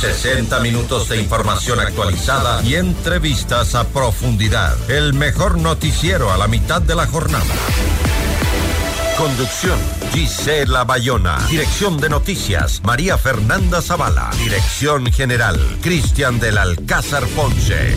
60 minutos de información actualizada y entrevistas a profundidad. El mejor noticiero a la mitad de la jornada. Conducción, Gisela Bayona. Dirección de noticias, María Fernanda Zavala. Dirección general, Cristian del Alcázar Ponce.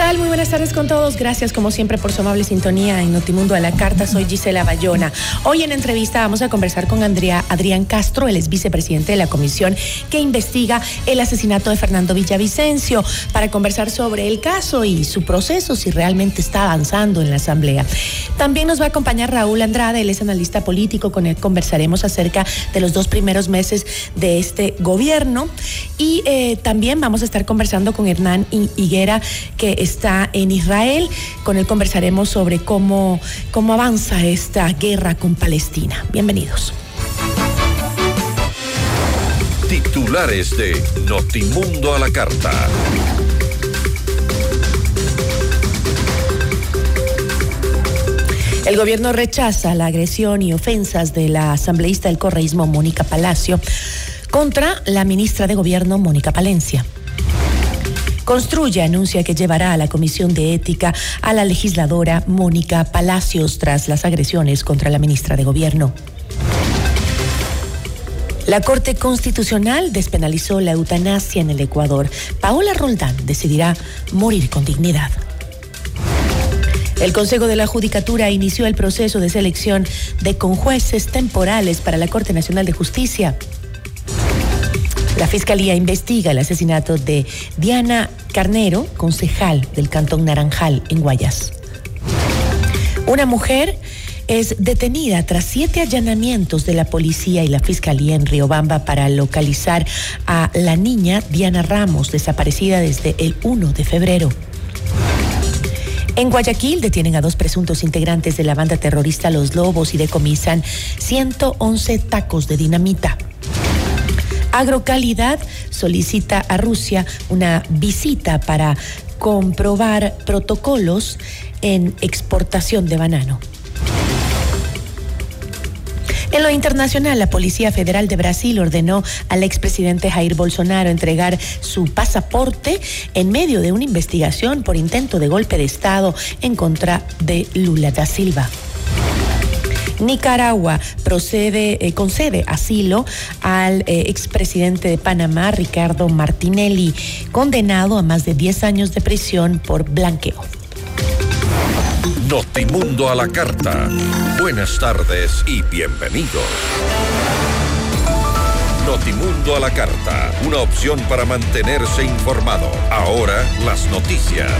Tal? Muy buenas tardes con todos. Gracias como siempre por su amable sintonía en Notimundo a la Carta. Soy Gisela Bayona. Hoy en entrevista vamos a conversar con Andrea, Adrián Castro, él es vicepresidente de la comisión que investiga el asesinato de Fernando Villavicencio, para conversar sobre el caso y su proceso, si realmente está avanzando en la Asamblea. También nos va a acompañar Raúl Andrade, él es analista político, con él conversaremos acerca de los dos primeros meses de este gobierno. Y eh, también vamos a estar conversando con Hernán Higuera, que está en Israel. Con él conversaremos sobre cómo, cómo avanza esta guerra con Palestina. Bienvenidos. Titulares de Notimundo a la Carta. El gobierno rechaza la agresión y ofensas de la asambleísta del correísmo Mónica Palacio contra la ministra de Gobierno Mónica Palencia. Construye anuncia que llevará a la Comisión de Ética a la legisladora Mónica Palacios tras las agresiones contra la ministra de Gobierno. La Corte Constitucional despenalizó la eutanasia en el Ecuador. Paola Roldán decidirá morir con dignidad. El Consejo de la Judicatura inició el proceso de selección de conjueces temporales para la Corte Nacional de Justicia. La Fiscalía investiga el asesinato de Diana Carnero, concejal del Cantón Naranjal, en Guayas. Una mujer es detenida tras siete allanamientos de la policía y la fiscalía en Riobamba para localizar a la niña Diana Ramos, desaparecida desde el 1 de febrero. En Guayaquil detienen a dos presuntos integrantes de la banda terrorista Los Lobos y decomisan 111 tacos de dinamita. Agrocalidad solicita a Rusia una visita para comprobar protocolos en exportación de banano. En lo internacional, la Policía Federal de Brasil ordenó al expresidente Jair Bolsonaro entregar su pasaporte en medio de una investigación por intento de golpe de Estado en contra de Lula da Silva. Nicaragua procede, eh, concede asilo al eh, expresidente de Panamá, Ricardo Martinelli, condenado a más de 10 años de prisión por blanqueo. Notimundo a la carta. Buenas tardes y bienvenidos. Notimundo a la carta, una opción para mantenerse informado. Ahora las noticias.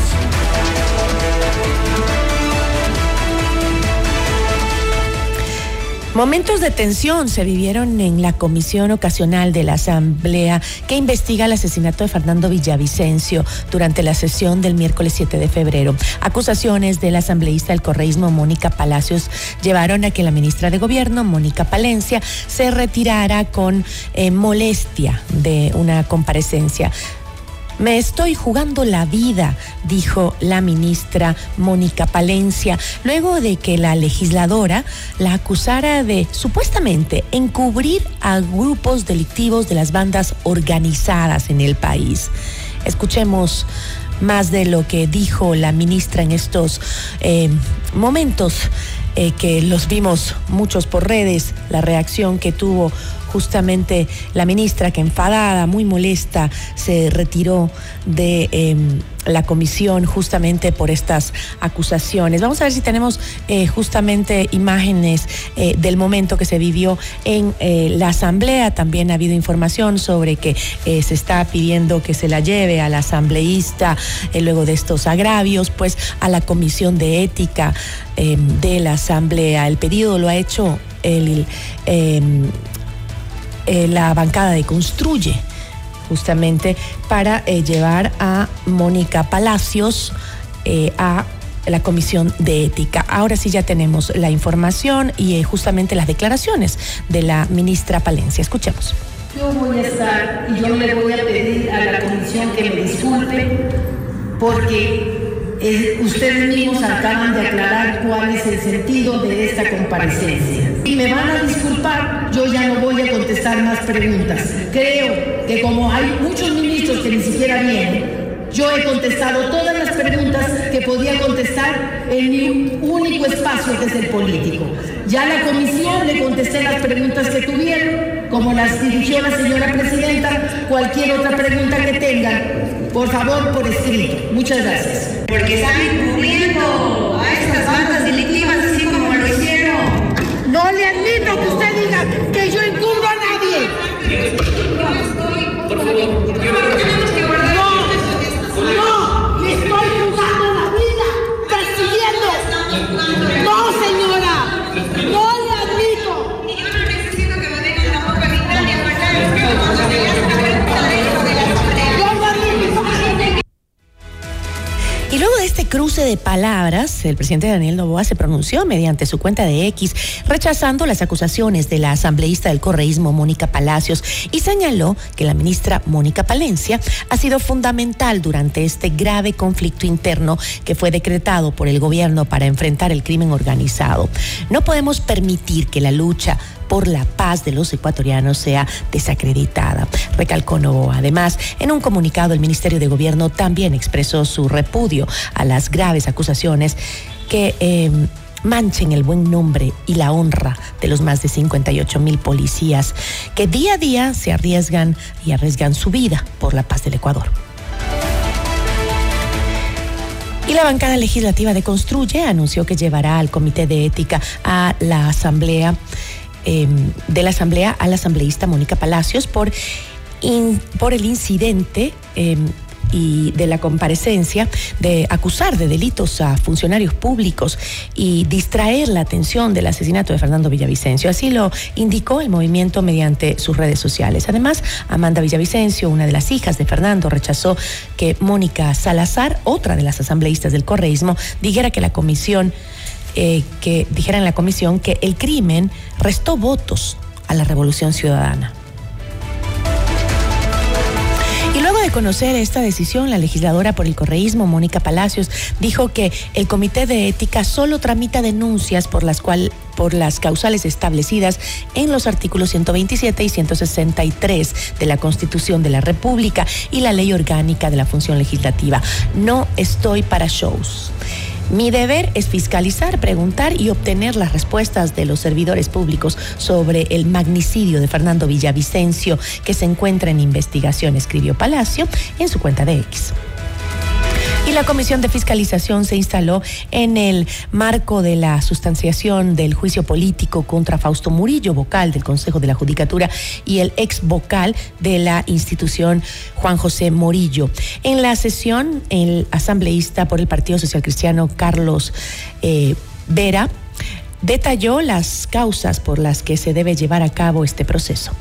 Momentos de tensión se vivieron en la comisión ocasional de la Asamblea que investiga el asesinato de Fernando Villavicencio durante la sesión del miércoles 7 de febrero. Acusaciones del asambleísta del correísmo Mónica Palacios llevaron a que la ministra de Gobierno, Mónica Palencia, se retirara con eh, molestia de una comparecencia. Me estoy jugando la vida, dijo la ministra Mónica Palencia, luego de que la legisladora la acusara de supuestamente encubrir a grupos delictivos de las bandas organizadas en el país. Escuchemos más de lo que dijo la ministra en estos eh, momentos eh, que los vimos muchos por redes, la reacción que tuvo justamente la ministra que enfadada, muy molesta, se retiró de em, la comisión justamente por estas acusaciones. Vamos a ver si tenemos eh, justamente imágenes eh, del momento que se vivió en eh, la asamblea. También ha habido información sobre que se está pidiendo que se la lleve al asambleísta luego de estos agravios, pues a la comisión de ética de la asamblea. El pedido lo ha hecho el, em, la bancada de Construye justamente para eh, llevar a Mónica Palacios eh, a la Comisión de Ética. Ahora sí ya tenemos la información y eh, justamente las declaraciones de la ministra Palencia. Escuchemos. Yo voy a estar y yo le voy a pedir a la comisión que me disculpe porque ustedes mismos acaban de aclarar cuál es el sentido de esta comparecencia. Y me van a disculpar, yo ya no voy a contestar más preguntas. Creo que como hay muchos ministros que ni siquiera vienen, yo he contestado todas las preguntas que podía contestar en mi único espacio que es el político. Ya la comisión le contesté las preguntas que tuvieron, como las dirigió la señora presidenta, cualquier otra pregunta que tengan, por favor, por escrito. Muchas gracias. Porque están encubriendo a estas bandas delictivas así como lo hicieron. No le admito que usted diga que yo encubro a nadie. Por favor, cruce de palabras, el presidente Daniel Novoa se pronunció mediante su cuenta de X, rechazando las acusaciones de la asambleísta del correísmo Mónica Palacios y señaló que la ministra Mónica Palencia ha sido fundamental durante este grave conflicto interno que fue decretado por el gobierno para enfrentar el crimen organizado. No podemos permitir que la lucha por la paz de los ecuatorianos sea desacreditada, recalcó Novoa. Además, en un comunicado, el Ministerio de Gobierno también expresó su repudio a las graves acusaciones que... Em, manchen el buen nombre y la honra de los más de 58 mil policías que día a día se arriesgan y arriesgan su vida por la paz del Ecuador. Y la bancada legislativa de Construye anunció que llevará al Comité de Ética a la Asamblea Em, de la Asamblea a la asambleísta Mónica Palacios por, por el incidente em, y de la comparecencia de acusar de delitos a funcionarios públicos y distraer la atención del asesinato de Fernando Villavicencio. Así lo indicó el movimiento mediante sus redes sociales. Además, Amanda Villavicencio, una de las hijas de Fernando, rechazó que Mónica Salazar, otra de las asambleístas del correísmo, dijera que la comisión eh, que dijera en la comisión que el crimen restó votos a la revolución ciudadana. Y luego de conocer esta decisión, la legisladora por el correísmo, Mónica Palacios, dijo que el Comité de Ética solo tramita denuncias por las cuales por las causales establecidas en los artículos 127 y 163 de la Constitución de la República y la Ley Orgánica de la Función Legislativa. No estoy para shows. Mi deber es fiscalizar, preguntar y obtener las respuestas de los servidores públicos sobre el magnicidio de Fernando Villavicencio que se encuentra en investigación, escribió Palacio en su cuenta de X. Y la Comisión de Fiscalización se instaló en el marco de la sustanciación del juicio político contra Fausto Murillo, vocal del Consejo de la Judicatura, y el ex vocal de la institución Juan José Morillo. En la sesión, el asambleísta por el Partido Social Cristiano, Carlos eh, Vera, detalló las causas por las que se debe llevar a cabo este proceso.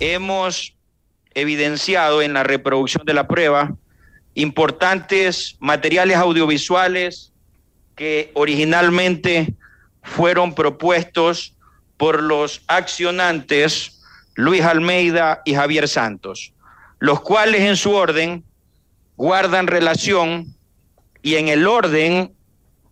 Hemos evidenciado en la reproducción de la prueba importantes materiales audiovisuales que originalmente fueron propuestos por los accionantes Luis Almeida y Javier Santos, los cuales en su orden guardan relación y en el orden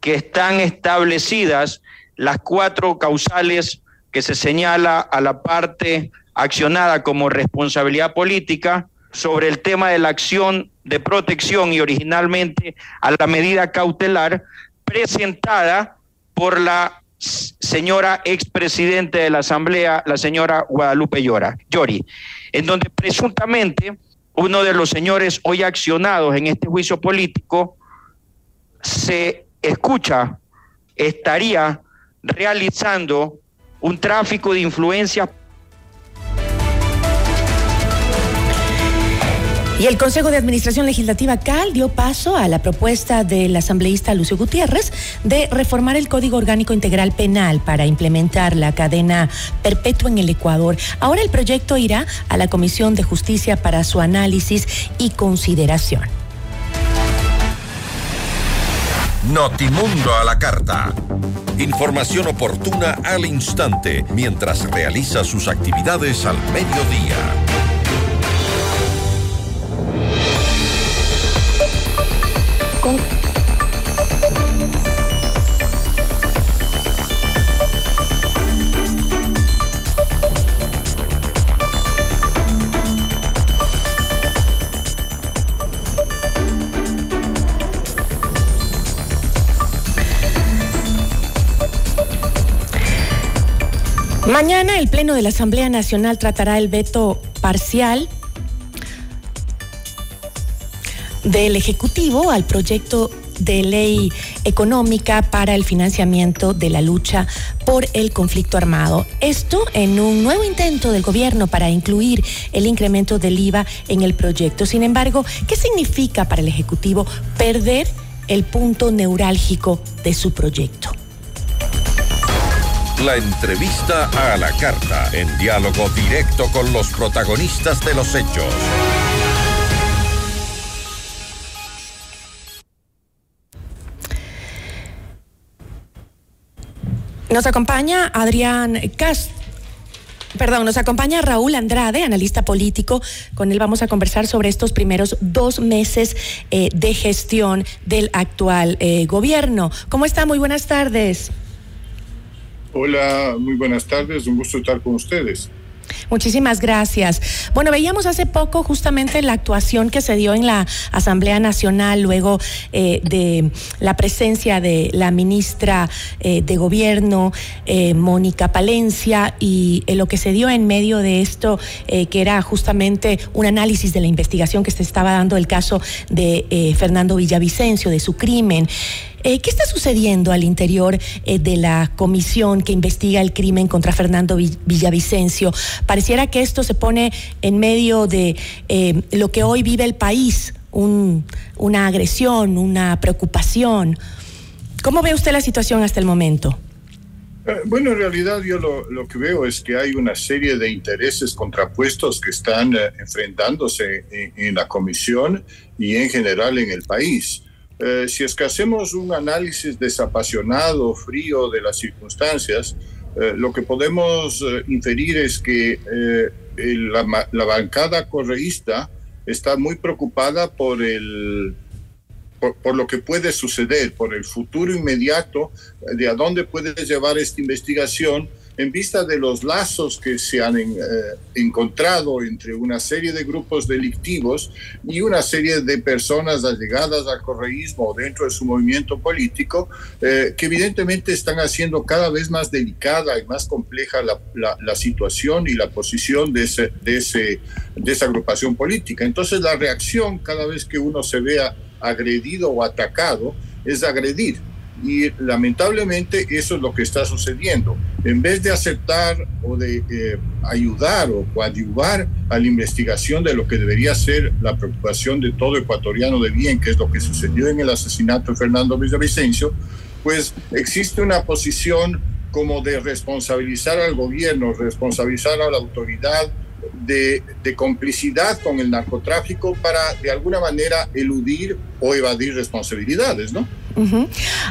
que están establecidas las cuatro causales que se señala a la parte accionada como responsabilidad política sobre el tema de la acción de protección y originalmente a la medida cautelar presentada por la señora expresidente de la Asamblea, la señora Guadalupe Llori, en donde presuntamente uno de los señores hoy accionados en este juicio político se escucha, estaría realizando un tráfico de influencias Y el Consejo de Administración Legislativa CAL dio paso a la propuesta del asambleísta Lucio Gutiérrez de reformar el Código Orgánico Integral Penal para implementar la cadena perpetua en el Ecuador. Ahora el proyecto irá a la Comisión de Justicia para su análisis y consideración. Notimundo a la carta. Información oportuna al instante mientras realiza sus actividades al mediodía. Mañana el Pleno de la Asamblea Nacional tratará el veto parcial del Ejecutivo al proyecto de ley económica para el financiamiento de la lucha por el conflicto armado. Esto en un nuevo intento del gobierno para incluir el incremento del IVA en el proyecto. Sin embargo, ¿qué significa para el Ejecutivo perder el punto neurálgico de su proyecto? La entrevista a la carta, en diálogo directo con los protagonistas de los hechos. Nos acompaña Adrián Cast. Perdón, nos acompaña Raúl Andrade, analista político. Con él vamos a conversar sobre estos primeros dos meses eh, de gestión del actual eh, gobierno. ¿Cómo está? Muy buenas tardes. Hola, muy buenas tardes. Un gusto estar con ustedes. Muchísimas gracias. Bueno, veíamos hace poco justamente la actuación que se dio en la Asamblea Nacional luego eh, de la presencia de la ministra eh, de Gobierno, eh, Mónica Palencia, y lo que se dio en medio de esto, que era justamente un análisis de la investigación que se estaba dando el caso de Fernando Villavicencio, de su crimen. Eh, ¿Qué está sucediendo al interior eh, de la comisión que investiga el crimen contra Fernando Villavicencio? Pareciera que esto se pone en medio de eh, lo que hoy vive el país, una agresión, una preocupación. ¿Cómo ve usted la situación hasta el momento? Bueno, en realidad yo lo, que veo es que hay una serie de intereses contrapuestos que están enfrentándose en, la comisión y en general en el país. Eh, si es que hacemos un análisis desapasionado, frío de las circunstancias, eh, lo que podemos eh, inferir es que la, la, bancada correísta está muy preocupada por el por, lo que puede suceder, por el futuro inmediato, de a dónde puede llevar esta investigación en vista de los lazos que se han eh, encontrado entre una serie de grupos delictivos y una serie de personas allegadas al correísmo dentro de su movimiento político, eh, que evidentemente están haciendo cada vez más delicada y más compleja la, situación y la posición de esa agrupación política. Entonces la reacción cada vez que uno se vea agredido o atacado es agredir y lamentablemente eso es lo que está sucediendo. En vez de aceptar o de eh, ayudar o coadyuvar a la investigación de lo que debería ser la preocupación de todo ecuatoriano de bien, que es lo que sucedió en el asesinato de Fernando Villavicencio, pues existe una posición como de responsabilizar al gobierno, responsabilizar a la autoridad, de, de, complicidad con el narcotráfico para de alguna manera eludir o evadir responsabilidades, ¿no?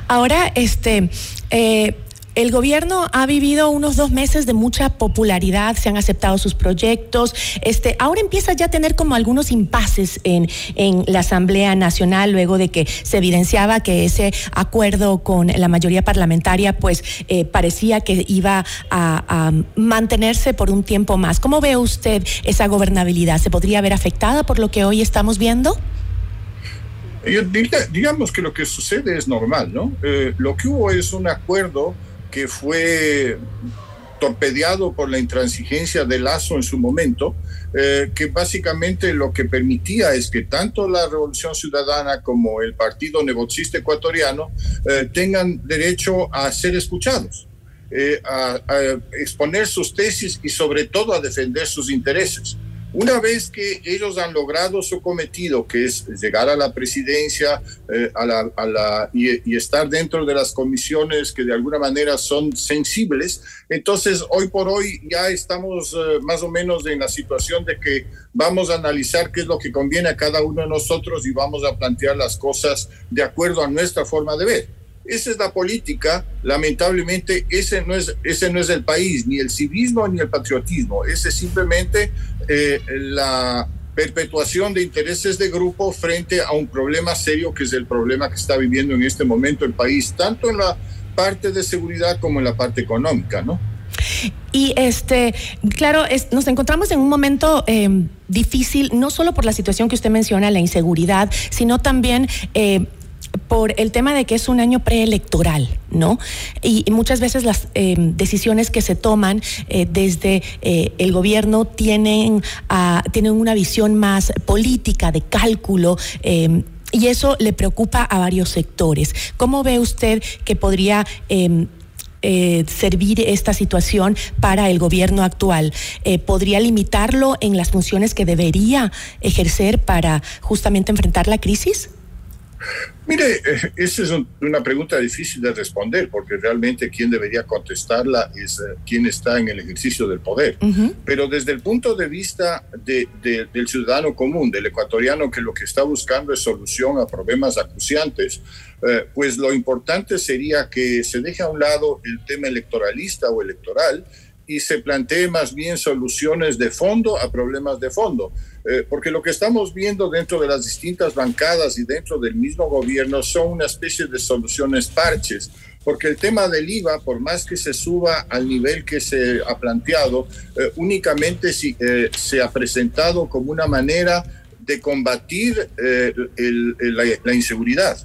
Ahora, este, eh, el gobierno ha vivido unos dos meses de mucha popularidad, se han aceptado sus proyectos. Este, ahora empieza ya a tener como algunos impases en, en la Asamblea Nacional, luego de que se evidenciaba que ese acuerdo con la mayoría parlamentaria, pues eh, parecía que iba a, mantenerse por un tiempo más. ¿Cómo ve usted esa gobernabilidad? ¿Se podría ver afectada por lo que hoy estamos viendo? Digamos que lo que sucede es normal, ¿no? Eh, lo que hubo es un acuerdo que fue torpedeado por la intransigencia de Lazo en su momento, eh, que básicamente lo que permitía es que tanto la Revolución Ciudadana como el Partido Negocista Ecuatoriano eh, tengan derecho a ser escuchados. Eh, a, exponer sus tesis y sobre todo a defender sus intereses. Una vez que ellos han logrado su cometido, que es llegar a la presidencia eh, a la, y, estar dentro de las comisiones que de alguna manera son sensibles, entonces hoy por hoy ya estamos eh, más o menos en la situación de que vamos a analizar qué es lo que conviene a cada uno de nosotros y vamos a plantear las cosas de acuerdo a nuestra forma de ver. Esa es la política. Lamentablemente, ese no es, ese no es el país, ni el civismo ni el patriotismo. Ese es simplemente eh, la perpetuación de intereses de grupo frente a un problema serio que es el problema que está viviendo en este momento el país, tanto en la parte de seguridad como en la parte económica, ¿no? Y este, claro, nos encontramos en un momento eh, difícil, no solo por la situación que usted menciona, la inseguridad, sino también eh, por el tema de que es un año preelectoral, ¿no? Y, muchas veces las eh, decisiones que se toman eh, desde eh, el gobierno tienen, ah, tienen una visión más política, de cálculo. y eso le preocupa a varios sectores. ¿Cómo ve usted que podría servir esta situación para el gobierno actual? ¿Podría limitarlo en las funciones que debería ejercer para justamente enfrentar la crisis? Mire, eh, esa es una pregunta difícil de responder porque realmente quien debería contestarla es eh, quien está en el ejercicio del poder. Pero desde el punto de vista del ciudadano común, del ecuatoriano que lo que está buscando es solución a problemas acuciantes, eh, pues lo importante sería que se deje a un lado el tema electoralista o electoral y se plantee más bien soluciones de fondo a problemas de fondo. Eh, porque lo que estamos viendo dentro de las distintas bancadas y dentro del mismo gobierno son una especie de soluciones parches, porque el tema del IVA, por más que se suba al nivel que se ha planteado, eh, únicamente si, eh, se ha presentado como una manera de combatir la, la inseguridad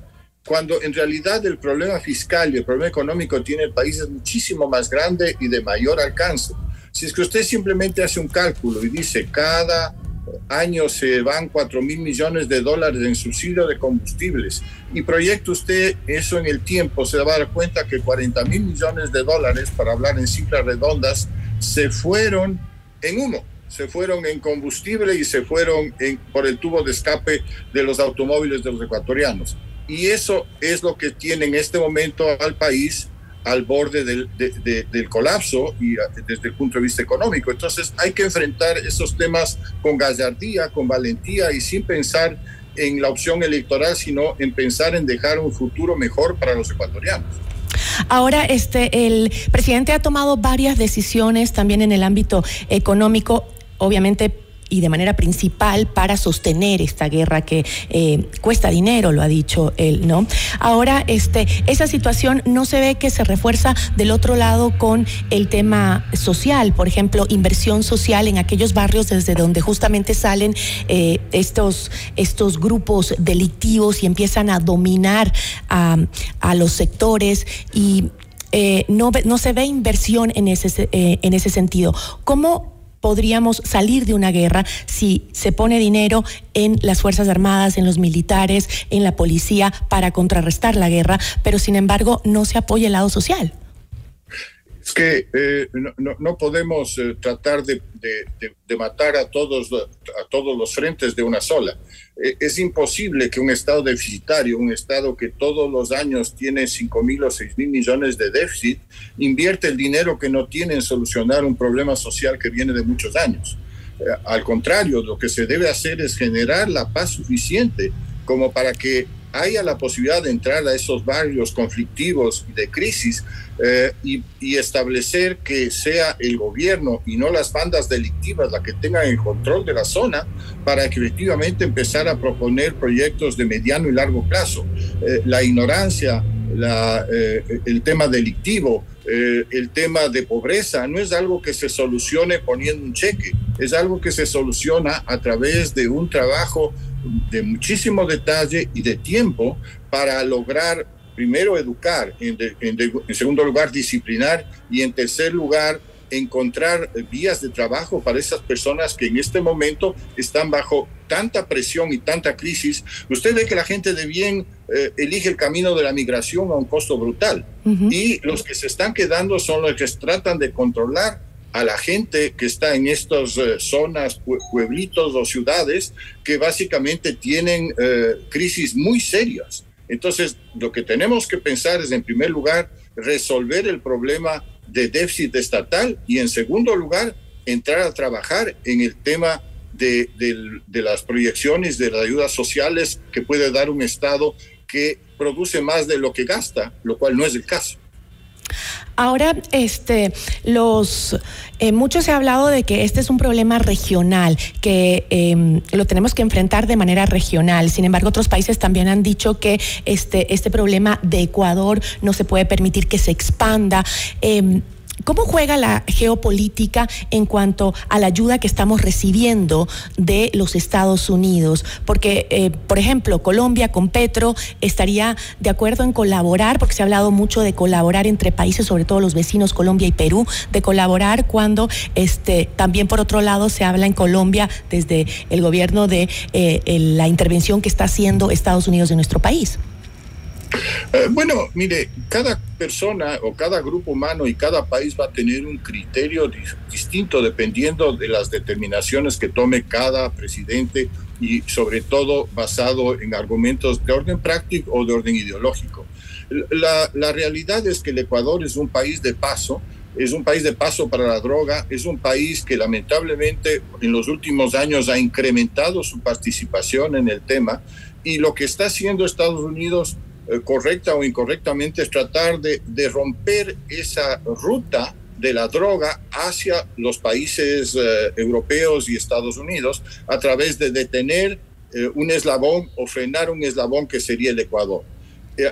cuando en realidad el problema fiscal y el problema económico tiene el país es muchísimo más grande y de mayor alcance. Si es que usted simplemente hace un cálculo y dice cada año se van 4 mil millones de dólares en subsidio de combustibles y proyecta usted eso en el tiempo, se va a dar cuenta que 40 mil millones de dólares, para hablar en cifras redondas, se fueron en humo, se fueron en combustible y se fueron en, por el tubo de escape de los automóviles de los ecuatorianos. Y eso es lo que tiene en este momento al país al borde del, del, colapso y desde el punto de vista económico. Entonces hay que enfrentar esos temas con gallardía, con valentía y sin pensar en la opción electoral, sino en pensar en dejar un futuro mejor para los ecuatorianos. Ahora, este, el presidente ha tomado varias decisiones también en el ámbito económico, obviamente y de manera principal para sostener esta guerra que eh, cuesta dinero, lo ha dicho él, ¿no? Ahora, este, esa situación no se ve que se refuerza del otro lado con el tema social, por ejemplo, inversión social en aquellos barrios desde donde justamente salen eh, estos, estos grupos delictivos y empiezan a dominar a, los sectores y eh, no, no se ve inversión en ese, en ese sentido. ¿Cómo podríamos salir de una guerra si se pone dinero en las Fuerzas Armadas, en los militares, en la policía para contrarrestar la guerra, pero sin embargo no se apoya el lado social. Es que eh, no, podemos eh, tratar de, matar a todos, a todos los frentes de una sola. Eh, es imposible que un Estado deficitario, un Estado que todos los años tiene 5 mil o 6 mil millones de déficit, invierte el dinero que no tiene en solucionar un problema social que viene de muchos años. al contrario, lo que se debe hacer es generar la paz suficiente como para que haya la posibilidad de entrar a esos barrios conflictivos y de crisis eh, y, establecer que sea el gobierno y no las bandas delictivas las que tengan el control de la zona para que efectivamente empezar a proponer proyectos de mediano y largo plazo. Eh, la ignorancia, la, eh, el tema delictivo, el tema de pobreza no es algo que se solucione poniendo un cheque, es algo que se soluciona a través de un trabajo de muchísimo detalle y de tiempo para lograr primero educar, en, en segundo lugar disciplinar y en tercer lugar encontrar vías de trabajo para esas personas que en este momento están bajo tanta presión y tanta crisis. Usted ve que la gente de bien eh, elige el camino de la migración a un costo brutal y los que se están quedando son los que tratan de controlar a la gente que está en estas eh, zonas, pueblitos o ciudades que básicamente tienen eh, crisis muy serias. Entonces, lo que tenemos que pensar es, en primer lugar, resolver el problema de déficit estatal y en segundo lugar entrar a trabajar en el tema de, de, las proyecciones de las ayudas sociales que puede dar un Estado que produce más de lo que gasta, lo cual no es el caso. Ahora, este, los eh, se ha hablado de que este es un problema regional, que em, lo tenemos que enfrentar de manera regional. Sin embargo, otros países también han dicho que este, este problema de Ecuador no se puede permitir que se expanda. Em, ¿Cómo juega la geopolítica en cuanto a la ayuda que estamos recibiendo de los Estados Unidos? Porque, eh, por ejemplo, Colombia con Petro estaría de acuerdo en colaborar, porque se ha hablado mucho de colaborar entre países, sobre todo los vecinos Colombia y Perú, de colaborar cuando este, también por otro lado se habla en Colombia desde el gobierno de eh, la intervención que está haciendo Estados Unidos en nuestro país. Eh, bueno, mire, cada persona o cada grupo humano y cada país va a tener un criterio distinto dependiendo de las determinaciones que tome cada presidente y sobre todo basado en argumentos de orden práctico o de orden ideológico. La, la realidad es que el Ecuador es un país de paso, es un país de paso para la droga, es un país que lamentablemente en los últimos años ha incrementado su participación en el tema y lo que está haciendo Estados Unidos correcta o incorrectamente es tratar de, de, romper esa ruta de la droga hacia los países eh, europeos y Estados Unidos a través de detener eh, un eslabón o frenar un eslabón que sería el Ecuador.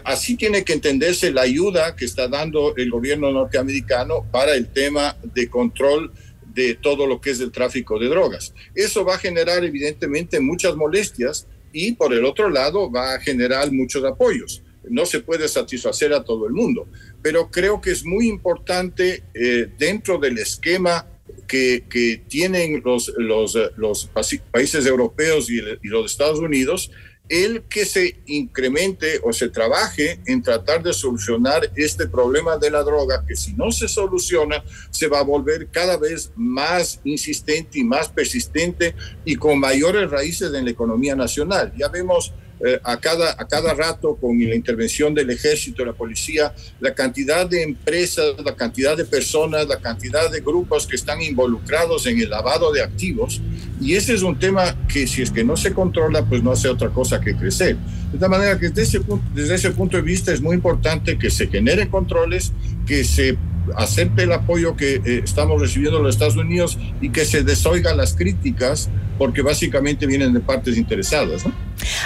así tiene que entenderse la ayuda que está dando el gobierno norteamericano para el tema de control de todo lo que es el tráfico de drogas. Eso va a generar evidentemente muchas molestias y por el otro lado va a generar muchos apoyos no se puede satisfacer a todo el mundo, pero creo que es muy importante eh, dentro del esquema que, tienen los, eh, países europeos y, y los Estados Unidos, el que se incremente o se trabaje en tratar de solucionar este problema de la droga, que si no se soluciona, se va a volver cada vez más insistente y más persistente y con mayores raíces en la economía nacional. Ya vemos eh, a, cada, a cada rato con la intervención del ejército, la policía, la cantidad de empresas, la cantidad de personas, la cantidad de grupos que están involucrados en el lavado de activos. Y ese es un tema que si es que no se controla, pues no hace otra cosa que crecer. De tal manera que desde ese, punto, desde ese punto de vista es muy importante que se generen controles, que se acepte el apoyo que eh, estamos recibiendo los Estados Unidos y que se desoigan las críticas, porque básicamente vienen de partes interesadas.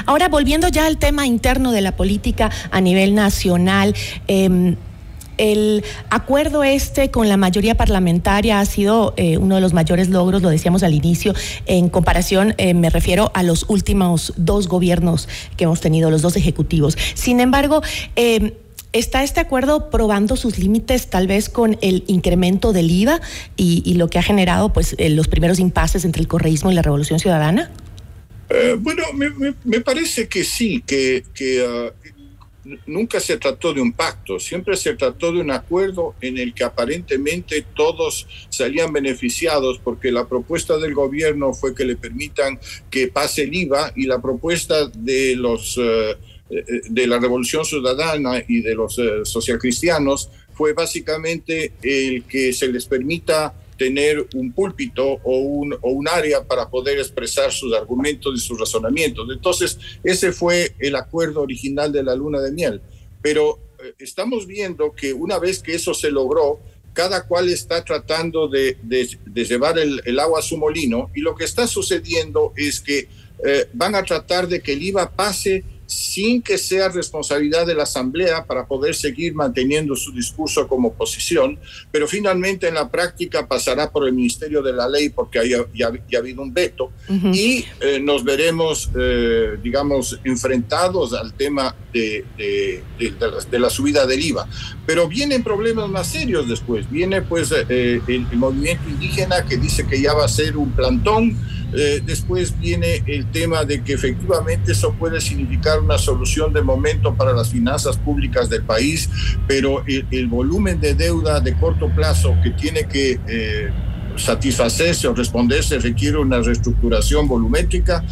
Ahora, volviendo ya al tema interno de la política a nivel nacional, em, el acuerdo este con la mayoría parlamentaria ha sido eh, uno de los mayores logros, lo decíamos al inicio, en comparación, eh, me refiero a los últimos dos gobiernos que hemos tenido, los dos ejecutivos. Sin embargo, em, ¿Está este acuerdo probando sus límites tal vez con el incremento del IVA y, lo que ha generado pues eh, los primeros impases entre el correísmo y la revolución ciudadana? Bueno, me, parece que sí, que, ah, nunca se trató de un pacto, siempre se trató de un acuerdo en el que aparentemente todos salían beneficiados porque la propuesta del gobierno fue que le permitan que pase el IVA y la propuesta de los... Eh, eh, de la Revolución Ciudadana y de los eh, socialcristianos fue básicamente el que se les permita tener un púlpito o un, o un área para poder expresar sus argumentos y sus razonamientos. Entonces, ese fue el acuerdo original de la luna de miel. Pero eh, estamos viendo que una vez que eso se logró, cada cual está tratando de, de, llevar el, el, agua a su molino y lo que está sucediendo es que van a tratar de que el IVA pase sin que sea responsabilidad de la Asamblea para poder seguir manteniendo su discurso como oposición, pero finalmente en la práctica pasará por el Ministerio de la Ley porque ya, ya, ha habido un veto y eh, nos veremos, eh, digamos, enfrentados al tema de, de, de, la, subida del IVA. Pero vienen problemas más serios después. Viene pues eh, el, el movimiento indígena que dice que ya va a ser un plantón eh, después viene el tema de que efectivamente eso puede significar una solución de momento para las finanzas públicas del país, pero el, volumen de deuda de corto plazo que tiene que eh, satisfacerse o responderse requiere una reestructuración volumétrica.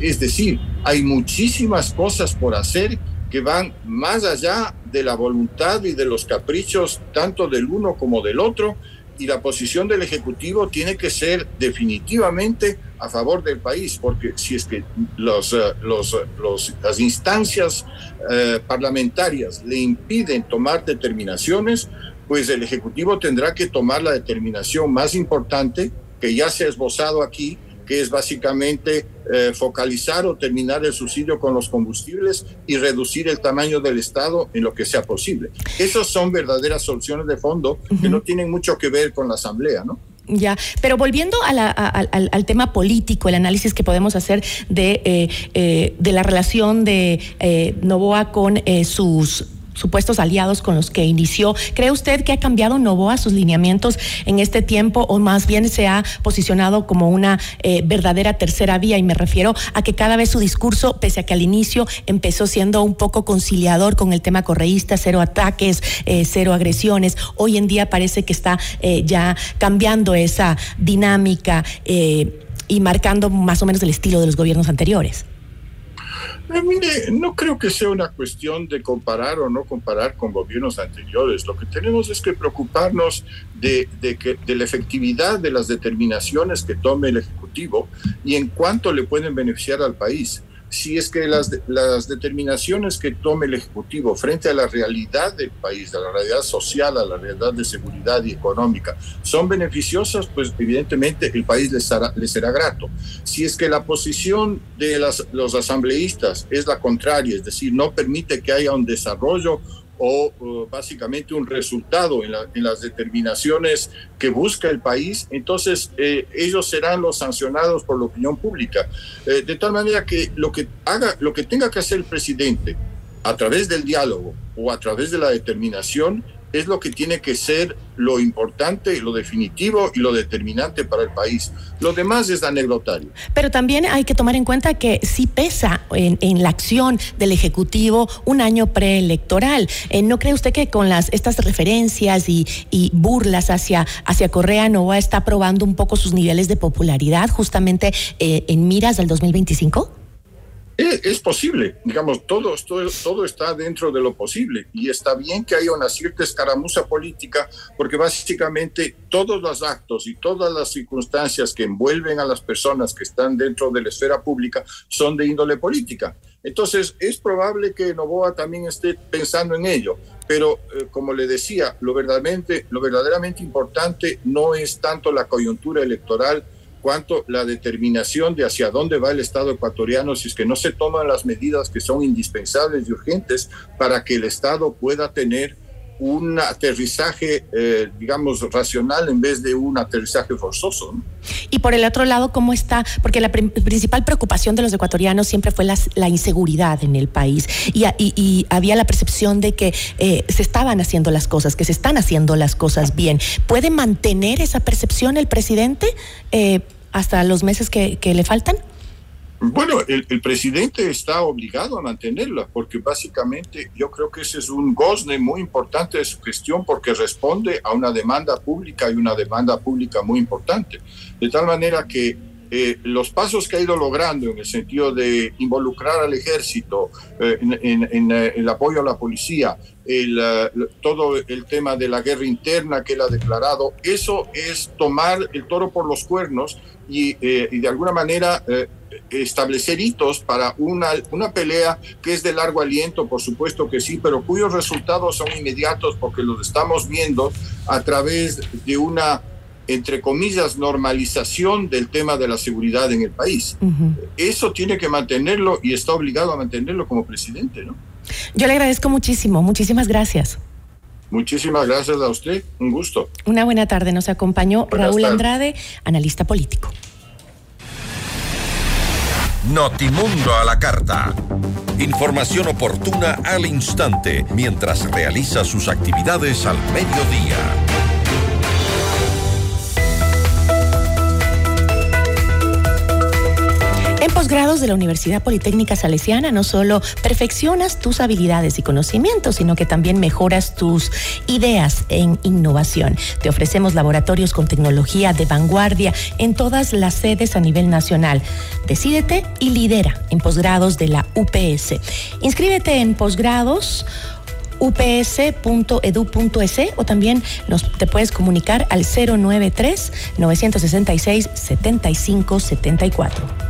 Es decir, hay muchísimas cosas por hacer que van más allá de la voluntad y de los caprichos tanto del uno como del otro y la posición del Ejecutivo tiene que ser definitivamente a favor del país, porque si es que los, eh, los, eh, los las instancias eh, parlamentarias le impiden tomar determinaciones, pues el Ejecutivo tendrá que tomar la determinación más importante que ya se ha esbozado aquí, que es básicamente eh, focalizar o terminar el subsidio con los combustibles y reducir el tamaño del Estado en lo que sea posible. Esas son verdaderas soluciones de fondo que no tienen mucho que ver con la Asamblea, ¿no? Ya, pero volviendo a al, tema político, el análisis que podemos hacer de, eh, eh, de la relación de Novoa con sus supuestos aliados con los que inició. ¿Cree usted que ha cambiado Novoa sus lineamientos en este tiempo o más bien se ha posicionado como una eh, verdadera tercera vía? Y me refiero a que cada vez su discurso, pese a que al inicio empezó siendo un poco conciliador con el tema correísta, cero ataques, eh, cero agresiones, hoy en día parece que está eh, ya cambiando esa dinámica y marcando más o menos el estilo de los gobiernos anteriores. Eh, mire, no creo que sea una cuestión de comparar o no comparar con gobiernos anteriores. Lo que tenemos es que preocuparnos de, que, de la efectividad de las determinaciones que tome el Ejecutivo y en cuánto le pueden beneficiar al país si es que las, las determinaciones que tome el Ejecutivo frente a la realidad del país, a la realidad social, a la realidad de seguridad y económica, son beneficiosas, pues evidentemente el país les será, les será grato. Si es que la posición de las, los asambleístas es la contraria, es decir, no permite que haya un desarrollo o básicamente un resultado en, las determinaciones que busca el país, entonces eh, ellos serán los sancionados por la opinión pública. Eh, de tal manera que lo que haga, lo que tenga que hacer el presidente a través del diálogo o a través de la determinación es lo que tiene que ser lo importante, lo definitivo y lo determinante para el país. Lo demás es anecdotario. Pero también hay que tomar en cuenta que sí pesa en, la acción del Ejecutivo un año preelectoral. Eh, ¿No cree usted que con las estas referencias y, burlas hacia, hacia Correa Nova está probando un poco sus niveles de popularidad justamente eh, en miras del 2025? Es, posible, digamos, todo, todo, todo, está dentro de lo posible y está bien que haya una cierta escaramuza política porque básicamente todos los actos y todas las circunstancias que envuelven a las personas que están dentro de la esfera pública son de índole política. Entonces, es probable que Novoa también esté pensando en ello, pero eh, como le decía, lo verdaderamente, lo verdaderamente importante no es tanto la coyuntura electoral, cuanto la determinación de hacia dónde va el Estado ecuatoriano si es que no se toman las medidas que son indispensables y urgentes para que el Estado pueda tener un aterrizaje, eh, digamos, racional en vez de un aterrizaje forzoso. Y por el otro lado, ¿cómo está? Porque la principal preocupación de los ecuatorianos siempre fue la inseguridad en el país y, había la percepción de que eh, se estaban haciendo las cosas, que se están haciendo las cosas bien. ¿Puede mantener esa percepción el presidente? Eh, hasta los meses que, le faltan? Bueno, el, presidente está obligado a mantenerla porque básicamente yo creo que ese es un gozne muy importante de su gestión porque responde a una demanda pública y una demanda pública muy importante. De tal manera que eh, los pasos que ha ido logrando en el sentido de involucrar al ejército, eh, en, eh, el apoyo a la policía, el, todo el tema de la guerra interna que él ha declarado, eso es tomar el toro por los cuernos y, de alguna manera establecer hitos para una, una pelea que es de largo aliento, por supuesto que sí, pero cuyos resultados son inmediatos porque los estamos viendo a través de una entre comillas, normalización del tema de la seguridad en el país. Eso tiene que mantenerlo y está obligado a mantenerlo como presidente, ¿no? Yo le agradezco muchísimo, muchísimas gracias. Muchísimas gracias a usted, un gusto. Una buena tarde, nos acompañó Raúl Andrade, analista político. Notimundo a la carta. Información oportuna al instante mientras realiza sus actividades al mediodía. En posgrados de la Universidad Politécnica Salesiana no solo perfeccionas tus habilidades y conocimientos, sino que también mejoras tus ideas en innovación. Te ofrecemos laboratorios con tecnología de vanguardia en todas las sedes a nivel nacional. Decídete y lidera en posgrados de la UPS. Inscríbete en posgrados ups.edu.es o también te puedes comunicar al 093 966 7574.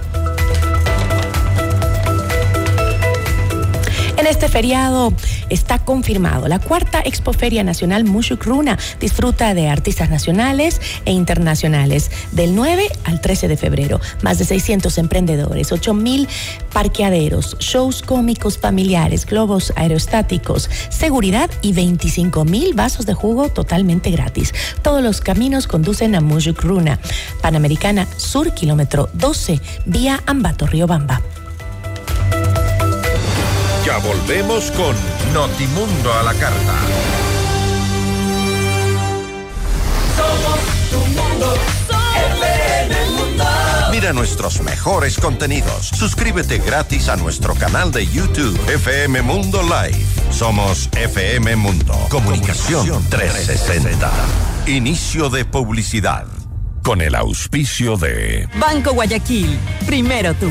En este feriado está confirmado la cuarta Expoferia Nacional Mushukruna. Disfruta de artistas nacionales e internacionales del 9 al 13 de febrero. Más de 600 emprendedores, 8 mil parqueaderos, shows cómicos familiares, globos aerostáticos, seguridad y 25 mil vasos de jugo totalmente gratis. Todos los caminos conducen a Mushukruna. Panamericana Sur, kilómetro 12, vía Ambato, Riobamba. Ya volvemos con Notimundo a la carta. Somos tu mundo, FM Mundo. Mira nuestros mejores contenidos. Suscríbete gratis a nuestro canal de YouTube FM Mundo Live. Somos FM Mundo. Comunicación 360. Inicio de publicidad. Con el auspicio de Banco Guayaquil. Primero tú.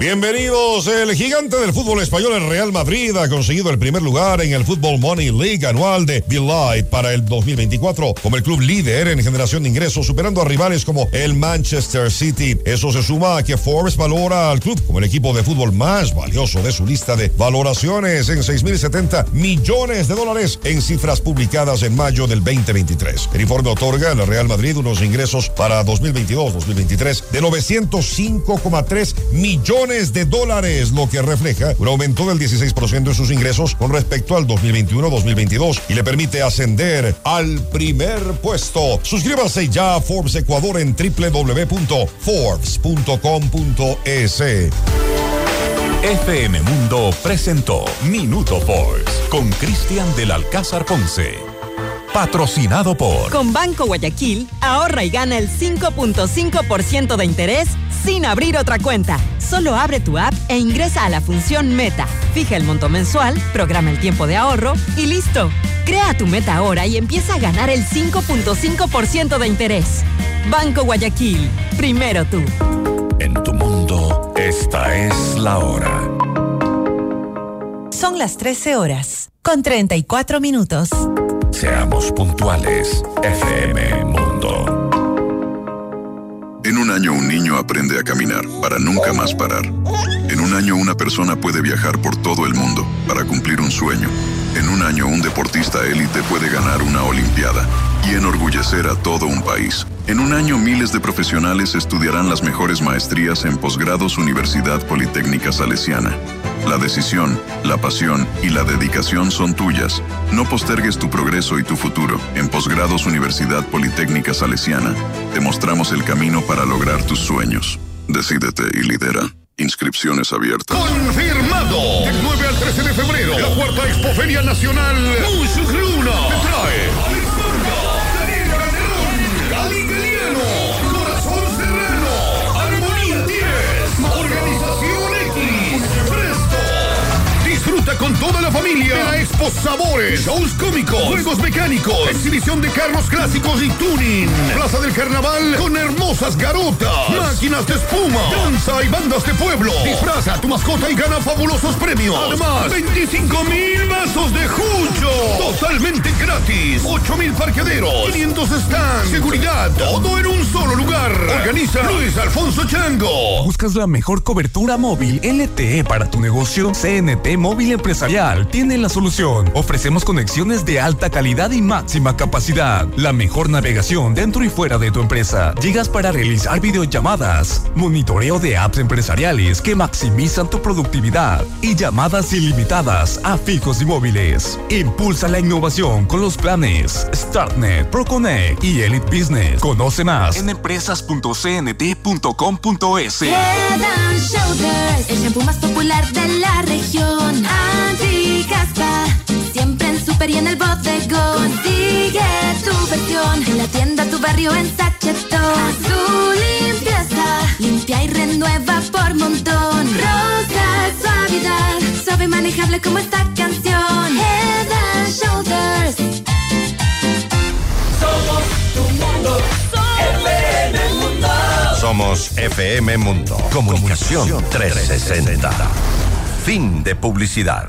Bienvenidos. El gigante del fútbol español, el Real Madrid, ha conseguido el primer lugar en el Football Money League anual de Light para el 2024 como el club líder en generación de ingresos, superando a rivales como el Manchester City. Eso se suma a que Forbes valora al club como el equipo de fútbol más valioso de su lista de valoraciones en 6.070 millones de dólares en cifras publicadas en mayo del 2023. El informe otorga al Real Madrid unos ingresos para 2022-2023 de 905,3 millones de dólares, lo que refleja un aumento del 16% en sus ingresos con respecto al 2021-2022 y le permite ascender al primer puesto. Suscríbase ya a Forbes Ecuador en www.forbes.com.es. FM Mundo presentó Minuto Forbes con Cristian del Alcázar Ponce. Patrocinado por. Con Banco Guayaquil, ahorra y gana el 5.5% de interés sin abrir otra cuenta. Solo abre tu app e ingresa a la función Meta. Fija el monto mensual, programa el tiempo de ahorro y listo. Crea tu meta ahora y empieza a ganar el 5.5% de interés. Banco Guayaquil, primero tú. En tu mundo, esta es la hora. Son las 13 horas, con 34 minutos. Seamos puntuales, FM Mundo. En un año un niño aprende a caminar para nunca más parar. En un año una persona puede viajar por todo el mundo para cumplir un sueño. En un año un deportista élite puede ganar una Olimpiada y enorgullecer a todo un país. En un año miles de profesionales estudiarán las mejores maestrías en posgrados Universidad Politécnica Salesiana. La decisión, la pasión y la dedicación son tuyas. No postergues tu progreso y tu futuro. En posgrados Universidad Politécnica Salesiana, te mostramos el camino para lograr tus sueños. Decídete y lidera. Inscripciones abiertas. ¡Confirmado! Del 9 al 13 de febrero, la cuarta Expoferia Nacional. Mushruna te trae Cali Galiano, Corazón Serrano, Armonía 10, Organización X, Presto. Disfruta con toda la familia la Expo Sabores, shows cómicos, juegos mecánicos, exhibición de carros clásicos y tuning, Plaza del Carnaval con hermosas garotas, de espuma, danza y bandas de pueblo. Disfraza a tu mascota y gana fabulosos premios. Además, 25 mil vasos de jucho, totalmente gratis gratis, 8000 parqueaderos, 500 stands, seguridad, todo en un solo lugar. Organiza Luis Alfonso Chango. ¿Buscas la mejor cobertura móvil LTE para tu negocio? CNT Móvil Empresarial tiene la solución. Ofrecemos conexiones de alta calidad y máxima capacidad. La mejor navegación dentro y fuera de tu empresa. Llegas para realizar videollamadas, monitoreo de apps empresariales que maximizan tu productividad y llamadas ilimitadas a fijos y móviles. Impulsa la innovación con los planes StartNet, ProConnect y Elite Business. Conoce más en empresas.cnt.com.es. El shampoo más popular de la región. Anti-caspa, siempre en super y en el bodegón. Consigue tu versión en la tienda, tu barrio, en Sachetón. Azul limpieza, limpia y renueva por montón. Rosa suavidad, suave y manejable como esta canción. Head and Shoulders. Somos tu mundo. FM Mundo. Somos FM Mundo. Comunicación 360. Fin de publicidad.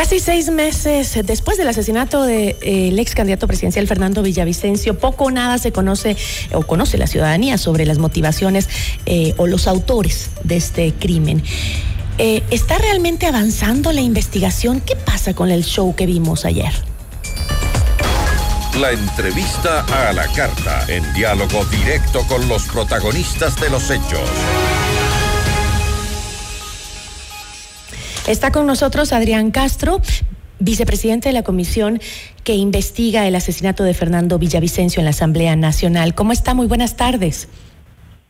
Casi seis meses después del asesinato del ex candidato presidencial Fernando Villavicencio, poco o nada se conoce o conoce la ciudadanía sobre las motivaciones eh, o los autores de este crimen. Eh, ¿Está realmente avanzando la investigación? ¿Qué pasa con el show que vimos ayer? La entrevista a la carta, en diálogo directo con los protagonistas de los hechos. Está con nosotros Adrián Castro, vicepresidente de la comisión que investiga el asesinato de Fernando Villavicencio en la Asamblea Nacional. ¿Cómo está? Muy buenas tardes.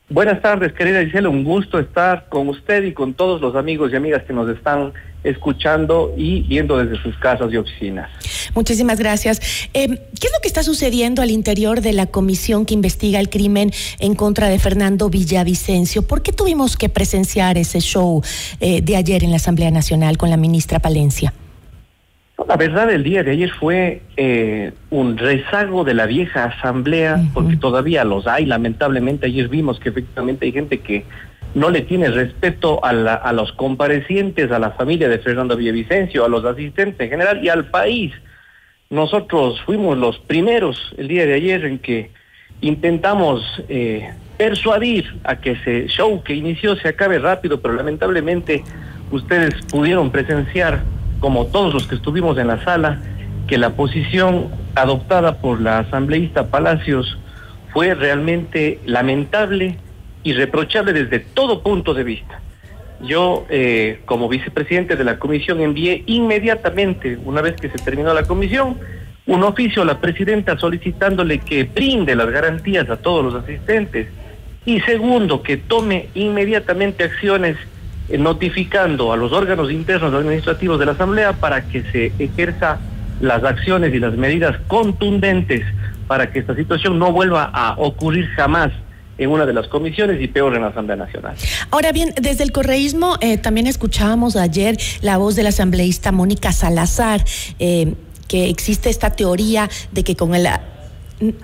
Buenas tardes, querida Gisela. Un gusto estar con usted y con todos los amigos y amigas que nos están escuchando y viendo desde sus casas y oficinas. Muchísimas gracias. Eh, ¿Qué es lo que está sucediendo al interior de la comisión que investiga el crimen en contra de Fernando Villavicencio? ¿Por qué tuvimos que presenciar ese show eh, de ayer en la Asamblea Nacional con la ministra Palencia? La verdad, el día de ayer fue eh, un rezago de la vieja asamblea, porque todavía los hay. Lamentablemente, ayer vimos que efectivamente hay gente que no le tiene respeto a, la- a los comparecientes, a la familia de Fernando Villavicencio, a los asistentes en general y al país. Nosotros fuimos los primeros el día de ayer en que intentamos eh, persuadir a que ese show que inició se acabe rápido, pero lamentablemente ustedes pudieron presenciar, como todos los que estuvimos en la sala, que la posición adoptada por la asambleísta Palacios fue realmente lamentable y reprochable desde todo punto de vista. Yo, eh, como vicepresidente de la comisión, envié inmediatamente, una vez que se terminó la comisión, un oficio a la presidenta solicitándole que brinde las garantías a todos los asistentes y segundo, que tome inmediatamente acciones eh, notificando a los órganos internos administrativos de la Asamblea para que se ejerza las acciones y las medidas contundentes para que esta situación no vuelva a ocurrir jamás en una de las comisiones y peor en la Asamblea Nacional. Ahora bien, desde el correísmo eh, también escuchábamos ayer la voz de la asambleísta Mónica Salazar, eh, que existe esta teoría de que con el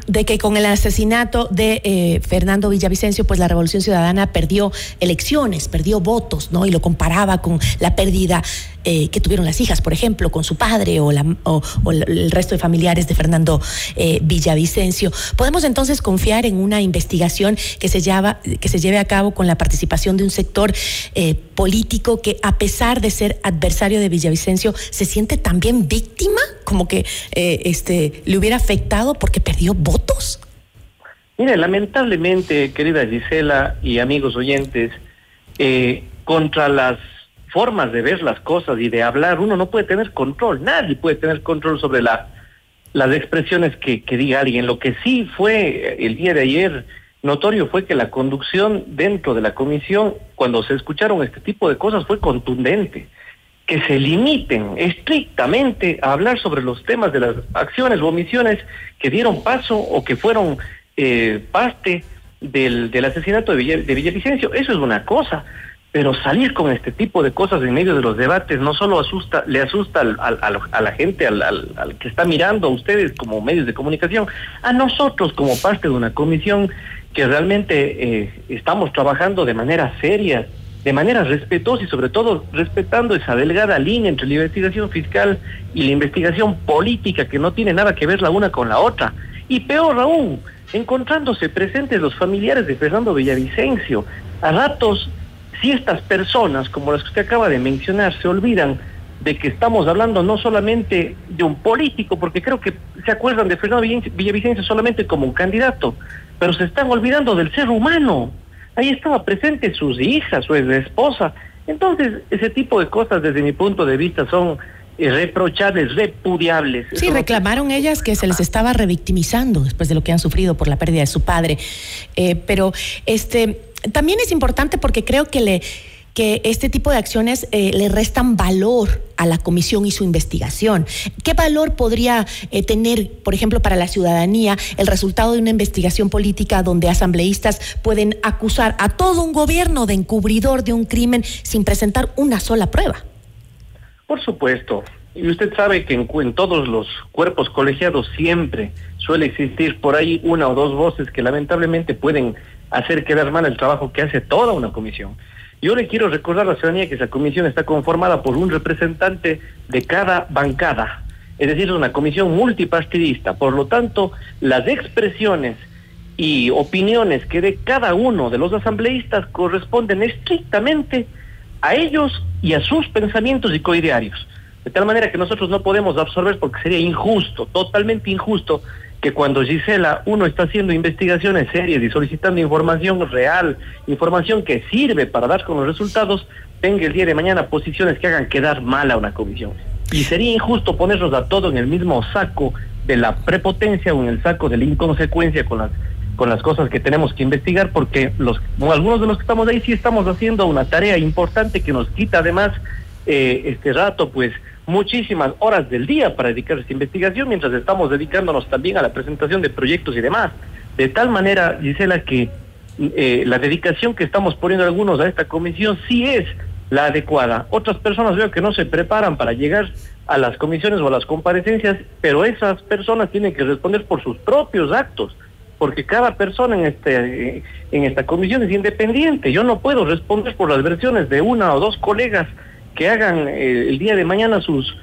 de que con el asesinato de eh, Fernando Villavicencio, pues la Revolución Ciudadana perdió elecciones, perdió votos, ¿no? Y lo comparaba con la pérdida eh, que tuvieron las hijas, por ejemplo, con su padre o, la- o- el resto de familiares de Fernando eh, Villavicencio. ¿Podemos entonces confiar en una investigación que se, llama, que se lleve a cabo con la participación de un sector eh, político que, a pesar de ser adversario de Villavicencio, se siente también víctima? Como que este, le hubiera afectado porque perdió votos. Mire, lamentablemente, querida Gisela y amigos oyentes, contra las formas de ver las cosas y de hablar, uno no puede tener control, nadie puede tener control sobre la, las expresiones que, que diga alguien. Lo que sí fue eh, el día de ayer notorio fue que la conducción dentro de la comisión, cuando se escucharon este tipo de cosas, fue contundente. Que se limiten estrictamente a hablar sobre los temas de las acciones o omisiones que dieron paso o que fueron eh, parte del, del asesinato de, de Villavicencio, eso es una cosa. Pero salir con este tipo de cosas en medio de los debates no solo asusta, le asusta al- a la gente, al que está mirando, a ustedes como medios de comunicación, a nosotros como parte de una comisión que realmente eh, estamos trabajando de manera seria, de manera respetuosa y sobre todo respetando esa delgada línea entre la investigación fiscal y la investigación política que no tiene nada que ver la una con la otra. Y peor aún, encontrándose presentes los familiares de Fernando Villavicencio. A ratos, si estas personas, como las que usted acaba de mencionar, se olvidan de que estamos hablando no solamente de un político, porque creo que se acuerdan de Fernando Villavic- Villavicencio solamente como un candidato, pero se están olvidando del ser humano. Ahí estaba presente sus hijas, su esposa. Entonces, ese tipo de cosas, desde mi punto de vista, son eh, reprochables, repudiables. Sí, reclamaron ellas que se les estaba revictimizando después de lo que han sufrido por la pérdida de su padre. Eh, pero este también es importante porque creo que le que este tipo de acciones eh, le restan valor a la comisión y su investigación. ¿Qué valor podría eh, tener, por ejemplo, para la ciudadanía el resultado de una investigación política donde asambleístas pueden acusar a todo un gobierno de encubridor de un crimen sin presentar una sola prueba? Por supuesto. Y usted sabe que en, en todos los cuerpos colegiados siempre suele existir por ahí una o dos voces que lamentablemente pueden hacer quedar mal el trabajo que hace toda una comisión. Yo le quiero recordar a la ciudadanía que esa comisión está conformada por un representante de cada bancada, es decir, es una comisión multipartidista. Por lo tanto, las expresiones y opiniones que de cada uno de los asambleístas corresponden estrictamente a ellos y a sus pensamientos y coidearios. De tal manera que nosotros no podemos absorber porque sería injusto, totalmente injusto, que cuando Gisela uno está haciendo investigaciones serias y solicitando información real, información que sirve para dar con los resultados, tenga el día de mañana posiciones que hagan quedar mal a una comisión. Y sería injusto ponernos a todo en el mismo saco de la prepotencia o en el saco de la inconsecuencia con las con las cosas que tenemos que investigar porque los algunos de los que estamos ahí sí estamos haciendo una tarea importante que nos quita además eh, este rato pues muchísimas horas del día para dedicar a esta investigación mientras estamos dedicándonos también a la presentación de proyectos y demás de tal manera Gisela que eh, la dedicación que estamos poniendo algunos a esta comisión sí es la adecuada. Otras personas veo que no se preparan para llegar a las comisiones o a las comparecencias, pero esas personas tienen que responder por sus propios actos, porque cada persona en este en esta comisión es independiente. Yo no puedo responder por las versiones de una o dos colegas que hagan eh, el día de mañana sus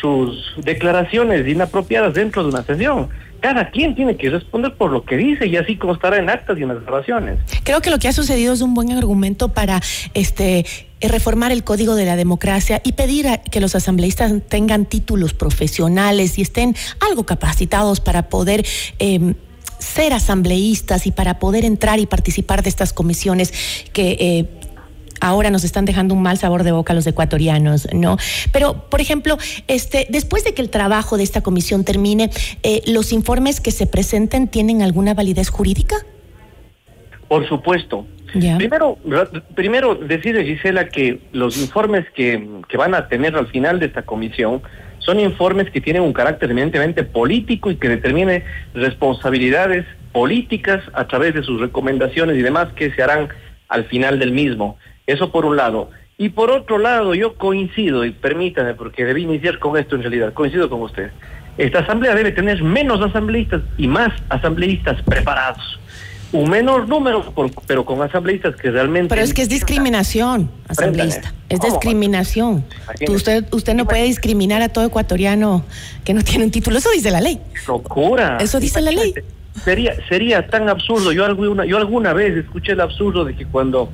sus declaraciones inapropiadas dentro de una sesión. Cada quien tiene que responder por lo que dice y así constará en actas y en las grabaciones. Creo que lo que ha sucedido es un buen argumento para este reformar el código de la democracia y pedir que los asambleístas tengan títulos profesionales y estén algo capacitados para poder eh, ser asambleístas y para poder entrar y participar de estas comisiones que eh, ahora nos están dejando un mal sabor de boca a los ecuatorianos, ¿no? Pero, por ejemplo, este, después de que el trabajo de esta comisión termine, eh, ¿los informes que se presenten tienen alguna validez jurídica? Por supuesto. Primero, primero decirle, Gisela, que los informes que, que van a tener al final de esta comisión son informes que tienen un carácter eminentemente político y que determine responsabilidades políticas a través de sus recomendaciones y demás que se harán al final del mismo. Eso por un lado. Y por otro lado, yo coincido, y permítame, porque debí iniciar con esto en realidad, coincido con usted. Esta asamblea debe tener menos asambleístas y más asambleístas preparados. Un menor número, por- pero con asambleístas que realmente... Pero es que es discriminación, asambleísta. Es discriminación. Tú- usted, usted no puede discriminar a todo ecuatoriano que no tiene un título. Eso dice la ley. locura. Eso dice la ley. Sería, sería tan absurdo. Yo alguna, yo alguna vez escuché el absurdo de que cuando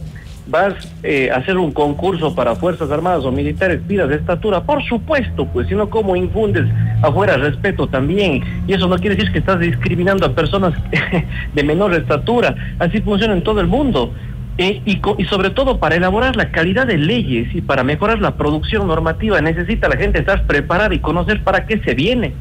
vas eh, a hacer un concurso para Fuerzas Armadas o militares pidas de estatura, por supuesto, pues, sino cómo infundes afuera respeto también. Y eso no quiere decir que estás discriminando a personas de menor estatura. Así funciona en todo el mundo. Eh, y sobre todo para elaborar la calidad de leyes y para mejorar la producción normativa necesita la gente estar preparada y conocer para qué se viene.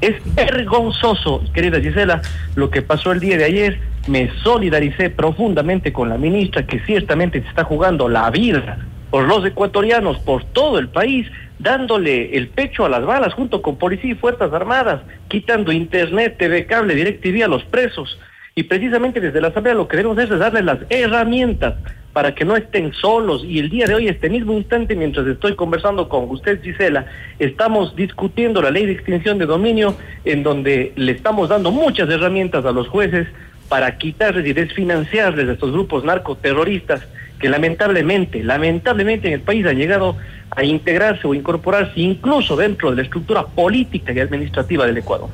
Es vergonzoso, querida Gisela, lo que pasó el día de ayer. Me solidaricé profundamente con la ministra que ciertamente se está jugando la vida por los ecuatorianos, por todo el país, dándole el pecho a las balas junto con policía y fuerzas armadas, quitando internet, TV cable, DirecTV a los presos. Y precisamente desde la Asamblea lo que debemos hacer es darles las herramientas para que no estén solos. Y el día de hoy, este mismo instante, mientras estoy conversando con usted, Gisela, estamos discutiendo la ley de extinción de dominio, en donde le estamos dando muchas herramientas a los jueces para quitarles y desfinanciarles a estos grupos narcoterroristas que lamentablemente, lamentablemente en el país han llegado a integrarse o incorporarse incluso dentro de la estructura política y administrativa del Ecuador.